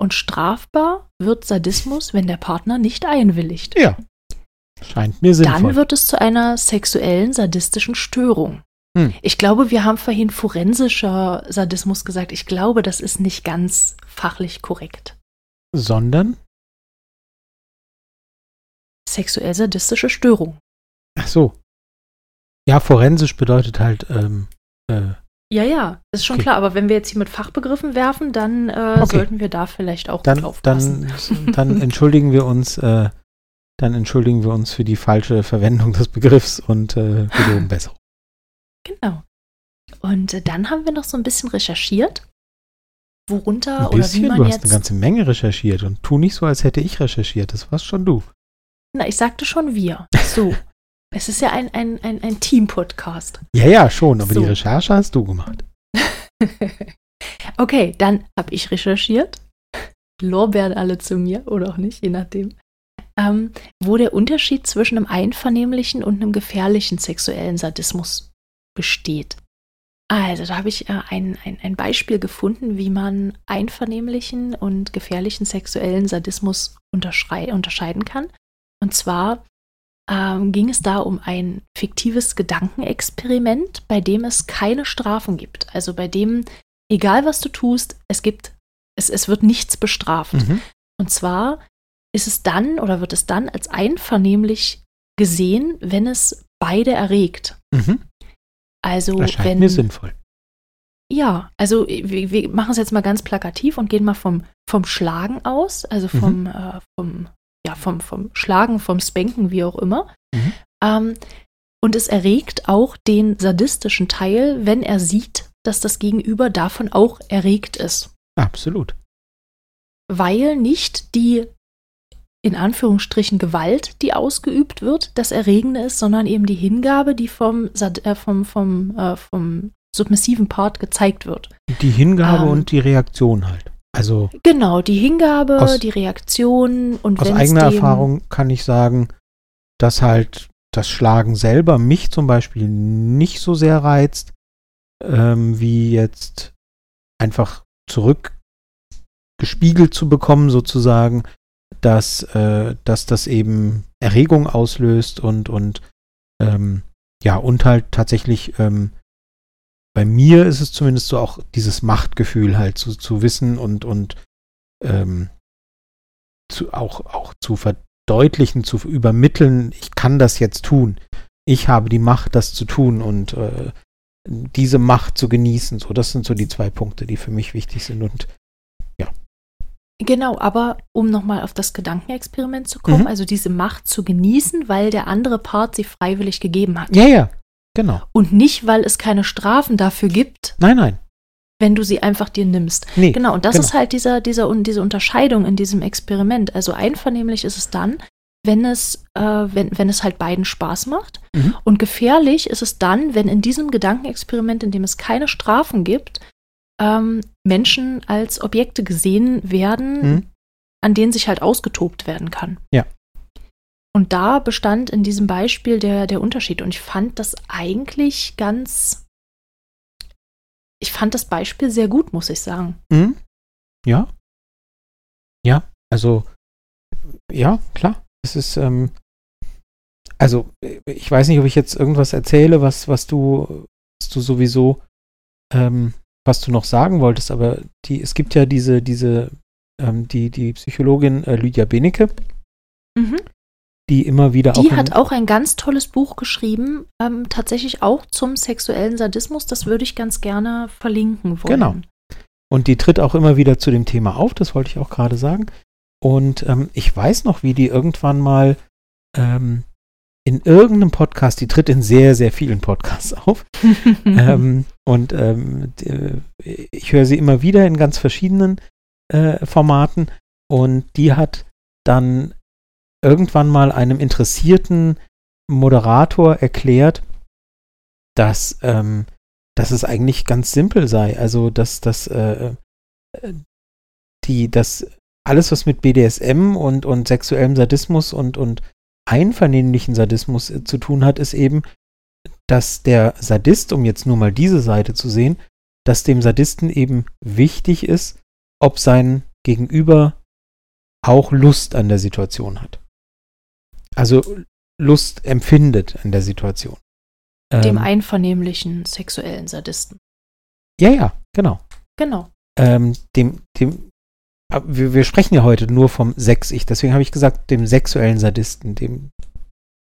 Und strafbar wird Sadismus, wenn der Partner nicht einwilligt. Ja. Scheint mir sinnvoll. Dann wird es zu einer sexuellen sadistischen Störung. Hm. Ich glaube, wir haben vorhin forensischer Sadismus gesagt. Ich glaube, das ist nicht ganz fachlich korrekt. Sondern? Sexuell sadistische Störung. Ach so. Ja, forensisch bedeutet halt, ähm, äh, Ja, ja, ist schon Okay. klar. Aber wenn wir jetzt hier mit Fachbegriffen werfen, dann äh, Okay. sollten wir da vielleicht auch dann, gut aufpassen. dann, dann entschuldigen wir uns, äh, dann entschuldigen wir uns für die falsche Verwendung des Begriffs und äh, geloben Besserung. Genau. Und äh, dann haben wir noch so ein bisschen recherchiert, worunter Ein oder wie bisschen, man du hast jetzt. eine ganze Menge recherchiert und tu nicht so, als hätte ich recherchiert. Das warst schon du. Na, ich sagte schon wir. So. es ist ja ein, ein, ein, ein Team-Podcast. Ja, ja, schon, aber So. die Recherche hast du gemacht. okay, dann habe ich recherchiert. Lorbeeren alle zu mir oder auch nicht, je nachdem. Ähm, wo der Unterschied zwischen einem einvernehmlichen und einem gefährlichen sexuellen Sadismus besteht. Also, da habe ich äh, ein, ein, ein Beispiel gefunden, wie man einvernehmlichen und gefährlichen sexuellen Sadismus unterscheiden kann. Und zwar ähm, ging es da um ein fiktives Gedankenexperiment, bei dem es keine Strafen gibt. Also bei dem, egal was du tust, es gibt, es, es wird nichts bestraft. Mhm. Und zwar ist es dann oder wird es dann als einvernehmlich gesehen, wenn es beide erregt. Mhm. Also Erscheint wenn mir sinnvoll. ja, also wir, wir machen es jetzt mal ganz plakativ und gehen mal vom, vom Schlagen aus, also vom, äh, vom, ja, vom, vom Schlagen, vom Spanken, wie auch immer. Mhm. Ähm, und es erregt auch den sadistischen Teil, wenn er sieht, dass das Gegenüber davon auch erregt ist. Absolut. Weil nicht die in Anführungsstrichen Gewalt, die ausgeübt wird, das Erregende ist, sondern eben die Hingabe, die vom, äh, vom, vom, äh, vom submissiven Part gezeigt wird. Die Hingabe Ähm. und die Reaktion halt. Also Genau, die Hingabe, Aus- die Reaktion und aus eigener Erfahrung kann ich sagen, dass halt das Schlagen selber mich zum Beispiel nicht so sehr reizt, ähm, wie jetzt einfach zurückgespiegelt zu bekommen, sozusagen, dass, äh, dass das eben Erregung auslöst und, und ähm, ja, und halt tatsächlich ähm, bei mir ist es zumindest so auch dieses Machtgefühl halt zu, zu wissen und, und ähm, zu, auch, auch zu verdeutlichen, zu übermitteln, ich kann das jetzt tun. Ich habe die Macht, das zu tun und äh, diese Macht zu genießen. So, das sind so die zwei Punkte, die für mich wichtig sind. Und Genau, aber um nochmal auf das Gedankenexperiment zu kommen, Mhm. also diese Macht zu genießen, weil der andere Part sie freiwillig gegeben hat. ja, ja, genau. Und nicht, weil es keine Strafen dafür gibt, Nein, nein. wenn du sie einfach dir nimmst. Nee. Genau, und das genau. ist halt dieser, dieser, diese Unterscheidung in diesem Experiment. Also einvernehmlich ist es dann, wenn es, äh, wenn, wenn es halt beiden Spaß macht. Mhm. Und gefährlich ist es dann, wenn in diesem Gedankenexperiment, in dem es keine Strafen gibt, ähm, Menschen als Objekte gesehen werden, Mhm. an denen sich halt ausgetobt werden kann. Ja. Und da bestand in diesem Beispiel der, der Unterschied. Und ich fand das eigentlich ganz. Ich fand das Beispiel sehr gut, muss ich sagen. Mhm. Ja. Ja, also, ja, klar. Es ist, ähm, also, ich weiß nicht, ob ich jetzt irgendwas erzähle, was, was du, was du sowieso, ähm, was du noch sagen wolltest, aber die, es gibt ja diese, diese, ähm, die, die Psychologin äh, Lydia Benecke, die immer wieder Die auch. in- hat auch ein ganz tolles Buch geschrieben, ähm, tatsächlich auch zum sexuellen Sadismus. Das würde ich ganz gerne verlinken wollen. Genau. Und die tritt auch immer wieder zu dem Thema auf, das wollte ich auch gerade sagen. Und ähm, ich weiß noch, wie die irgendwann mal ähm, in irgendeinem Podcast, die tritt in sehr, sehr vielen Podcasts auf. ähm, und ähm, äh, ich höre sie immer wieder in ganz verschiedenen äh, Formaten. Und die hat dann irgendwann mal einem Interessierten Moderator erklärt, dass, ähm, dass es eigentlich ganz simpel sei. Also, dass, dass äh, äh die, dass alles, was mit BDSM und, und sexuellem Sadismus und, und einvernehmlichen Sadismus äh, zu tun hat, ist eben, dass der Sadist, um jetzt nur mal diese Seite zu sehen, dass dem Sadisten eben wichtig ist, ob sein Gegenüber auch Lust an der Situation hat. Also Lust empfindet an der Situation. Dem ähm, einvernehmlichen sexuellen Sadisten. Ja, ja, genau. Genau. Ähm, dem, dem, wir, wir, sprechen ja heute nur vom Sex-Ich, deswegen habe ich gesagt, dem sexuellen Sadisten, dem.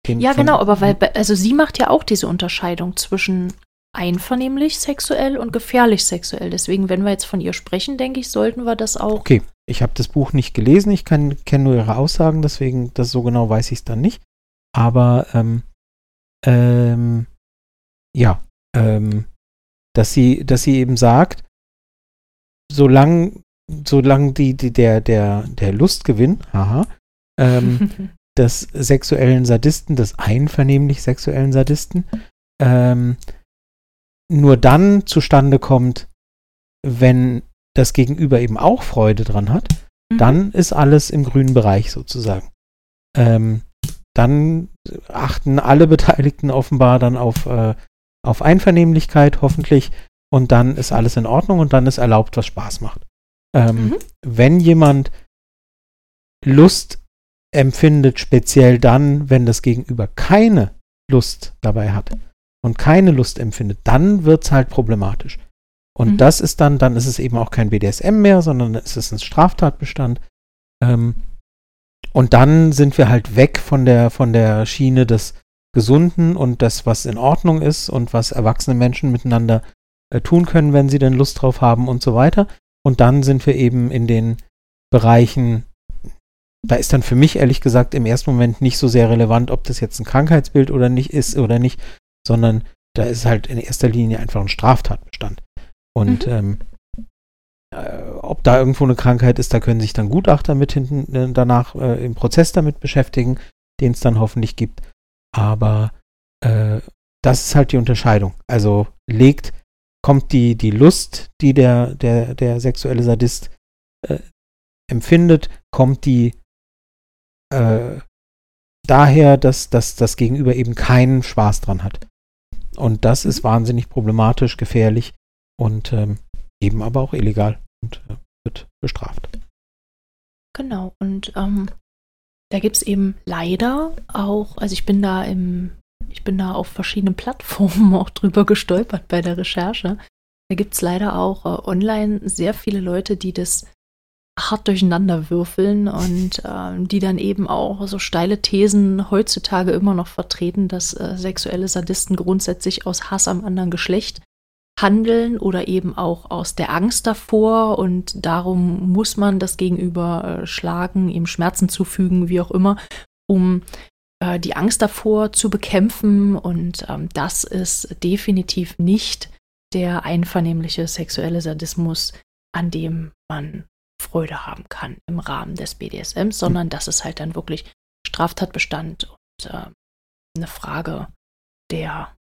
Ja, genau, aber weil, also sie macht ja auch diese Unterscheidung zwischen einvernehmlich sexuell und gefährlich sexuell. Deswegen, wenn wir jetzt von ihr sprechen, denke ich, sollten wir das auch. Okay, ich habe das Buch nicht gelesen, ich kenne nur ihre Aussagen, deswegen, das so genau weiß ich es dann nicht. Aber ähm, ähm, ja, ähm, dass sie, dass sie eben sagt, solange solange die, die, der, der, der Lustgewinn, haha, ähm, des sexuellen Sadisten, des einvernehmlich sexuellen Sadisten, ähm, nur dann zustande kommt, wenn das Gegenüber eben auch Freude dran hat, mhm. dann ist alles im grünen Bereich sozusagen. Ähm, dann achten alle Beteiligten offenbar dann auf, äh, auf Einvernehmlichkeit, hoffentlich, und dann ist alles in Ordnung und dann ist erlaubt, was Spaß macht. Ähm, mhm. Wenn jemand Lust empfindet, speziell dann, wenn das Gegenüber keine Lust dabei hat und keine Lust empfindet, dann wird es halt problematisch. Und mhm. das ist dann, dann ist es eben auch kein BDSM mehr, sondern es ist ein Straftatbestand. Ähm, und dann sind wir halt weg von der, von der Schiene des Gesunden und das, was in Ordnung ist und was erwachsene Menschen miteinander äh, tun können, wenn sie denn Lust drauf haben und so weiter. Und dann sind wir eben in den Bereichen, da ist dann für mich ehrlich gesagt im ersten Moment nicht so sehr relevant, ob das jetzt ein Krankheitsbild oder nicht ist oder nicht, sondern da ist halt in erster Linie einfach ein Straftatbestand. Und mhm. ähm, äh, ob da irgendwo eine Krankheit ist, da können sich dann Gutachter mit hinten äh, danach äh, im Prozess damit beschäftigen, den es dann hoffentlich gibt. Aber äh, das ist halt die Unterscheidung. Also legt kommt die, die Lust, die der, der, der sexuelle Sadist äh, empfindet, kommt die äh, daher, dass, dass das Gegenüber eben keinen Spaß dran hat. Und das ist mhm. wahnsinnig problematisch, gefährlich und ähm, eben aber auch illegal und äh, wird bestraft. Genau, und ähm, da gibt es eben leider auch, also ich bin da im ich bin da auf verschiedenen Plattformen auch drüber gestolpert bei der Recherche. Da gibt es leider auch äh, online sehr viele Leute, die das hart durcheinander würfeln und äh, die dann eben auch so steile Thesen heutzutage immer noch vertreten, dass äh, sexuelle Sadisten grundsätzlich aus Hass am anderen Geschlecht handeln oder eben auch aus der Angst davor und darum muss man das Gegenüber äh, schlagen, ihm Schmerzen zufügen, wie auch immer, um äh, die Angst davor zu bekämpfen. Und ähm, das ist definitiv nicht der einvernehmliche sexuelle Sadismus, an dem man Freude haben kann im Rahmen des BDSMs, sondern das ist halt dann wirklich Straftatbestand und äh, eine Frage der,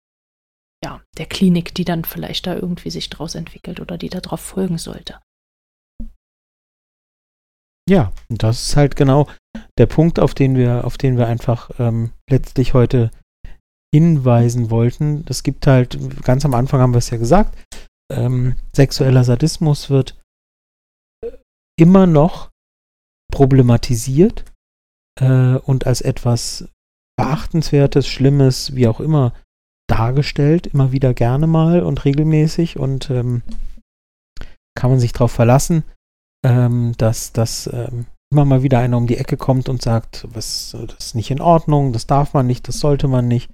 ja, der Klinik, die dann vielleicht da irgendwie sich draus entwickelt oder die darauf folgen sollte. Ja, das ist halt genau der Punkt, auf den wir, auf den wir einfach ähm, letztlich heute hinweisen wollten. Es gibt halt, ganz am Anfang haben wir es ja gesagt, ähm, sexueller Sadismus wird immer noch problematisiert äh, und als etwas Beachtenswertes, Schlimmes, wie auch immer, dargestellt, immer wieder gerne mal und regelmäßig und ähm, kann man sich darauf verlassen, ähm, dass, dass ähm, immer mal wieder einer um die Ecke kommt und sagt, was, das ist nicht in Ordnung, das darf man nicht, das sollte man nicht,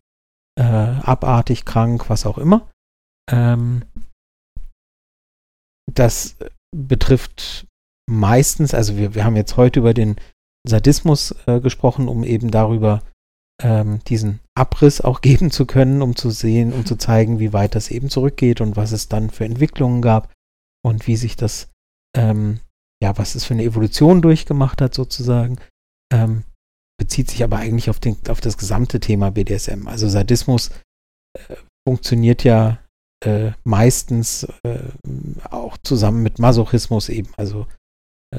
äh, abartig, krank, was auch immer. Ähm, das betrifft meistens, also wir, wir haben jetzt heute über den Sadismus äh, gesprochen, um eben darüber ähm, diesen Abriss auch geben zu können, um zu sehen, um zu zeigen, wie weit das eben zurückgeht und was es dann für Entwicklungen gab und wie sich das ähm, ja, was es für eine Evolution durchgemacht hat, sozusagen. Ähm, bezieht sich aber eigentlich auf, den, auf das gesamte Thema BDSM. Also Sadismus äh, funktioniert ja äh, meistens äh, auch zusammen mit Masochismus eben. Also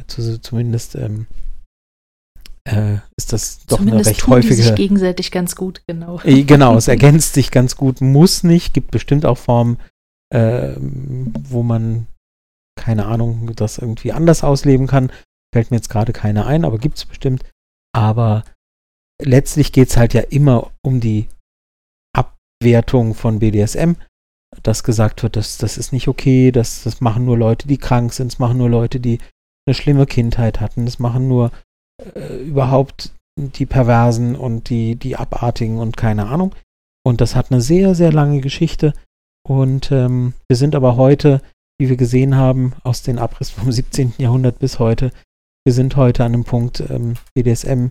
zu, zumindest ähm, äh, ist das doch Zumindest eine recht tun häufige. Die sich gegenseitig ganz gut, genau. Äh, Genau, es ergänzt sich ganz gut, muss nicht, gibt bestimmt auch Formen, äh, wo man, keine Ahnung, das irgendwie anders ausleben kann. Fällt mir jetzt gerade keine ein, aber gibt es bestimmt. Aber letztlich geht es halt ja immer um die Abwertung von BDSM, dass gesagt wird, dass das ist nicht okay, das, das machen nur Leute, die krank sind, das machen nur Leute, die eine schlimme Kindheit hatten, das machen nur äh, überhaupt die Perversen und die, die Abartigen und keine Ahnung. Und das hat eine sehr, sehr lange Geschichte. Und ähm, wir sind aber heute, wie wir gesehen haben, aus den Abriss vom 17. Jahrhundert bis heute, wir sind heute an einem Punkt, ähm, BDSM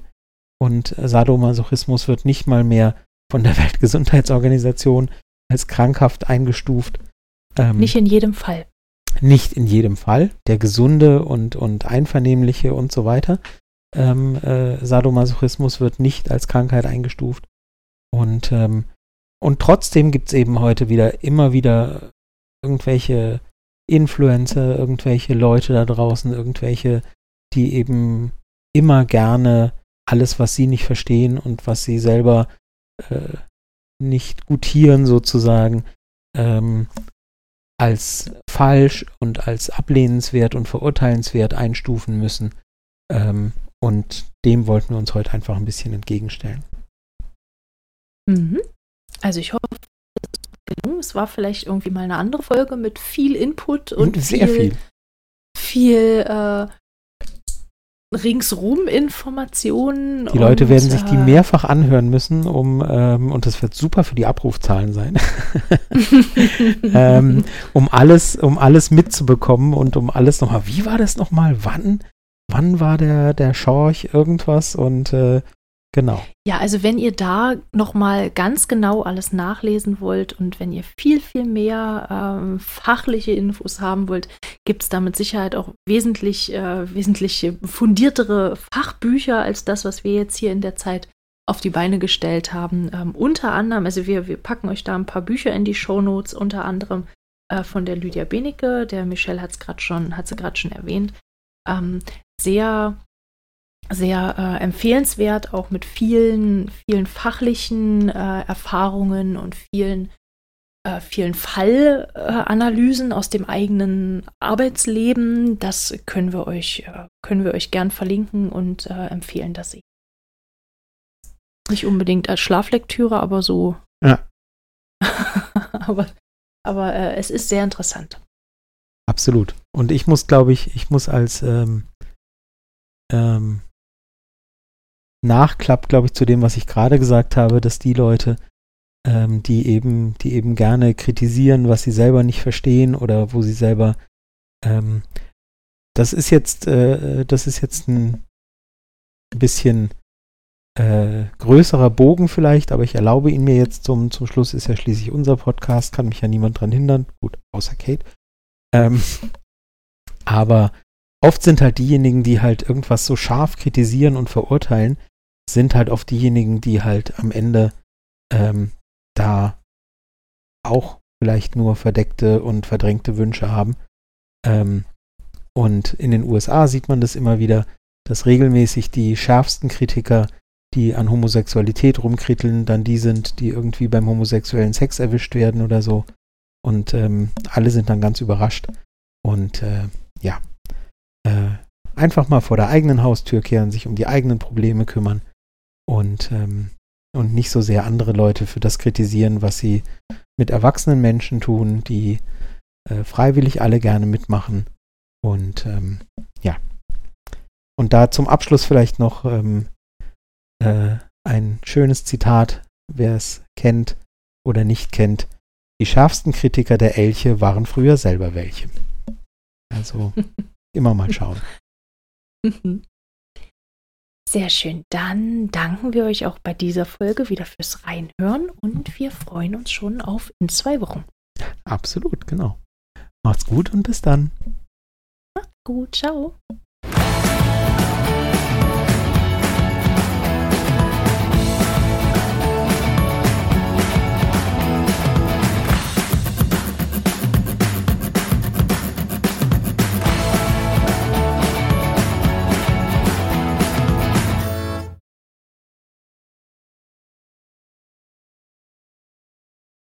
und Sadomasochismus wird nicht mal mehr von der Weltgesundheitsorganisation als krankhaft eingestuft. Ähm, nicht in jedem Fall. Nicht in jedem Fall. Der gesunde und, und einvernehmliche und so weiter. Ähm, äh, Sadomasochismus wird nicht als Krankheit eingestuft. Und, ähm, und trotzdem gibt es eben heute wieder immer wieder irgendwelche Influencer, irgendwelche Leute da draußen, irgendwelche, die eben immer gerne alles, was sie nicht verstehen und was sie selber äh, nicht gutieren sozusagen, ähm, als falsch und als ablehnenswert und verurteilenswert einstufen müssen. Ähm, und dem wollten wir uns heute einfach ein bisschen entgegenstellen. Mhm. Also ich hoffe, es war vielleicht irgendwie mal eine andere Folge mit viel Input und sehr viel, viel, viel äh, ringsrum Informationen. Die Leute werden sich die äh, mehrfach anhören müssen, um, ähm, und das wird super für die Abrufzahlen sein, ähm, um alles, um alles mitzubekommen und um alles nochmal, wie war das nochmal, wann, wann war der, der Schorch irgendwas und äh, Genau. Ja, also wenn ihr da nochmal ganz genau alles nachlesen wollt und wenn ihr viel, viel mehr ähm, fachliche Infos haben wollt, gibt es da mit Sicherheit auch wesentlich, äh, wesentlich fundiertere Fachbücher als das, was wir jetzt hier in der Zeit auf die Beine gestellt haben. Ähm, unter anderem, also wir, wir packen euch da ein paar Bücher in die Shownotes, unter anderem äh, von der Lydia Benecke, der Michelle hat es gerade schon, hat sie gerade schon erwähnt. Ähm, sehr sehr äh, empfehlenswert, auch mit vielen, vielen fachlichen äh, Erfahrungen und vielen, äh, vielen Fallanalysen aus dem eigenen Arbeitsleben. Das können wir euch, äh, können wir euch gern verlinken und äh, empfehlen, dass sie nicht unbedingt als Schlaflektüre, aber so. Ja. aber aber äh, es ist sehr interessant. Absolut. Und ich muss, glaube ich, ich muss als ähm, ähm, Nachklapp, glaube ich, zu dem, was ich gerade gesagt habe, dass die Leute, ähm, die eben, die eben gerne kritisieren, was sie selber nicht verstehen oder wo sie selber, ähm, das ist jetzt, äh, das ist jetzt ein bisschen äh, größerer Bogen vielleicht, aber ich erlaube ihn mir jetzt zum, zum Schluss, ist ja schließlich unser Podcast, kann mich ja niemand dran hindern, gut, außer Kate. Ähm, aber oft sind halt diejenigen, die halt irgendwas so scharf kritisieren und verurteilen, sind halt oft diejenigen, die halt am Ende ähm, da auch vielleicht nur verdeckte und verdrängte Wünsche haben. Ähm, und in den USA sieht man das immer wieder, dass regelmäßig die schärfsten Kritiker, die an Homosexualität rumkritteln, dann die sind, die irgendwie beim homosexuellen Sex erwischt werden oder so. Und ähm, alle sind dann ganz überrascht. Und äh, ja, äh, einfach mal vor der eigenen Haustür kehren, sich um die eigenen Probleme kümmern und, ähm, und nicht so sehr andere Leute für das kritisieren, was sie mit erwachsenen Menschen tun, die äh, freiwillig alle gerne mitmachen. Und ähm, ja. Und da zum Abschluss vielleicht noch ähm, äh, ein schönes Zitat, wer es kennt oder nicht kennt. Die schärfsten Kritiker der Elche waren früher selber welche. Also immer mal schauen. Sehr schön. Dann danken wir euch auch bei dieser Folge wieder fürs Reinhören und wir freuen uns schon auf in zwei Wochen. Absolut, genau. Macht's gut und bis dann. Macht's gut, ciao.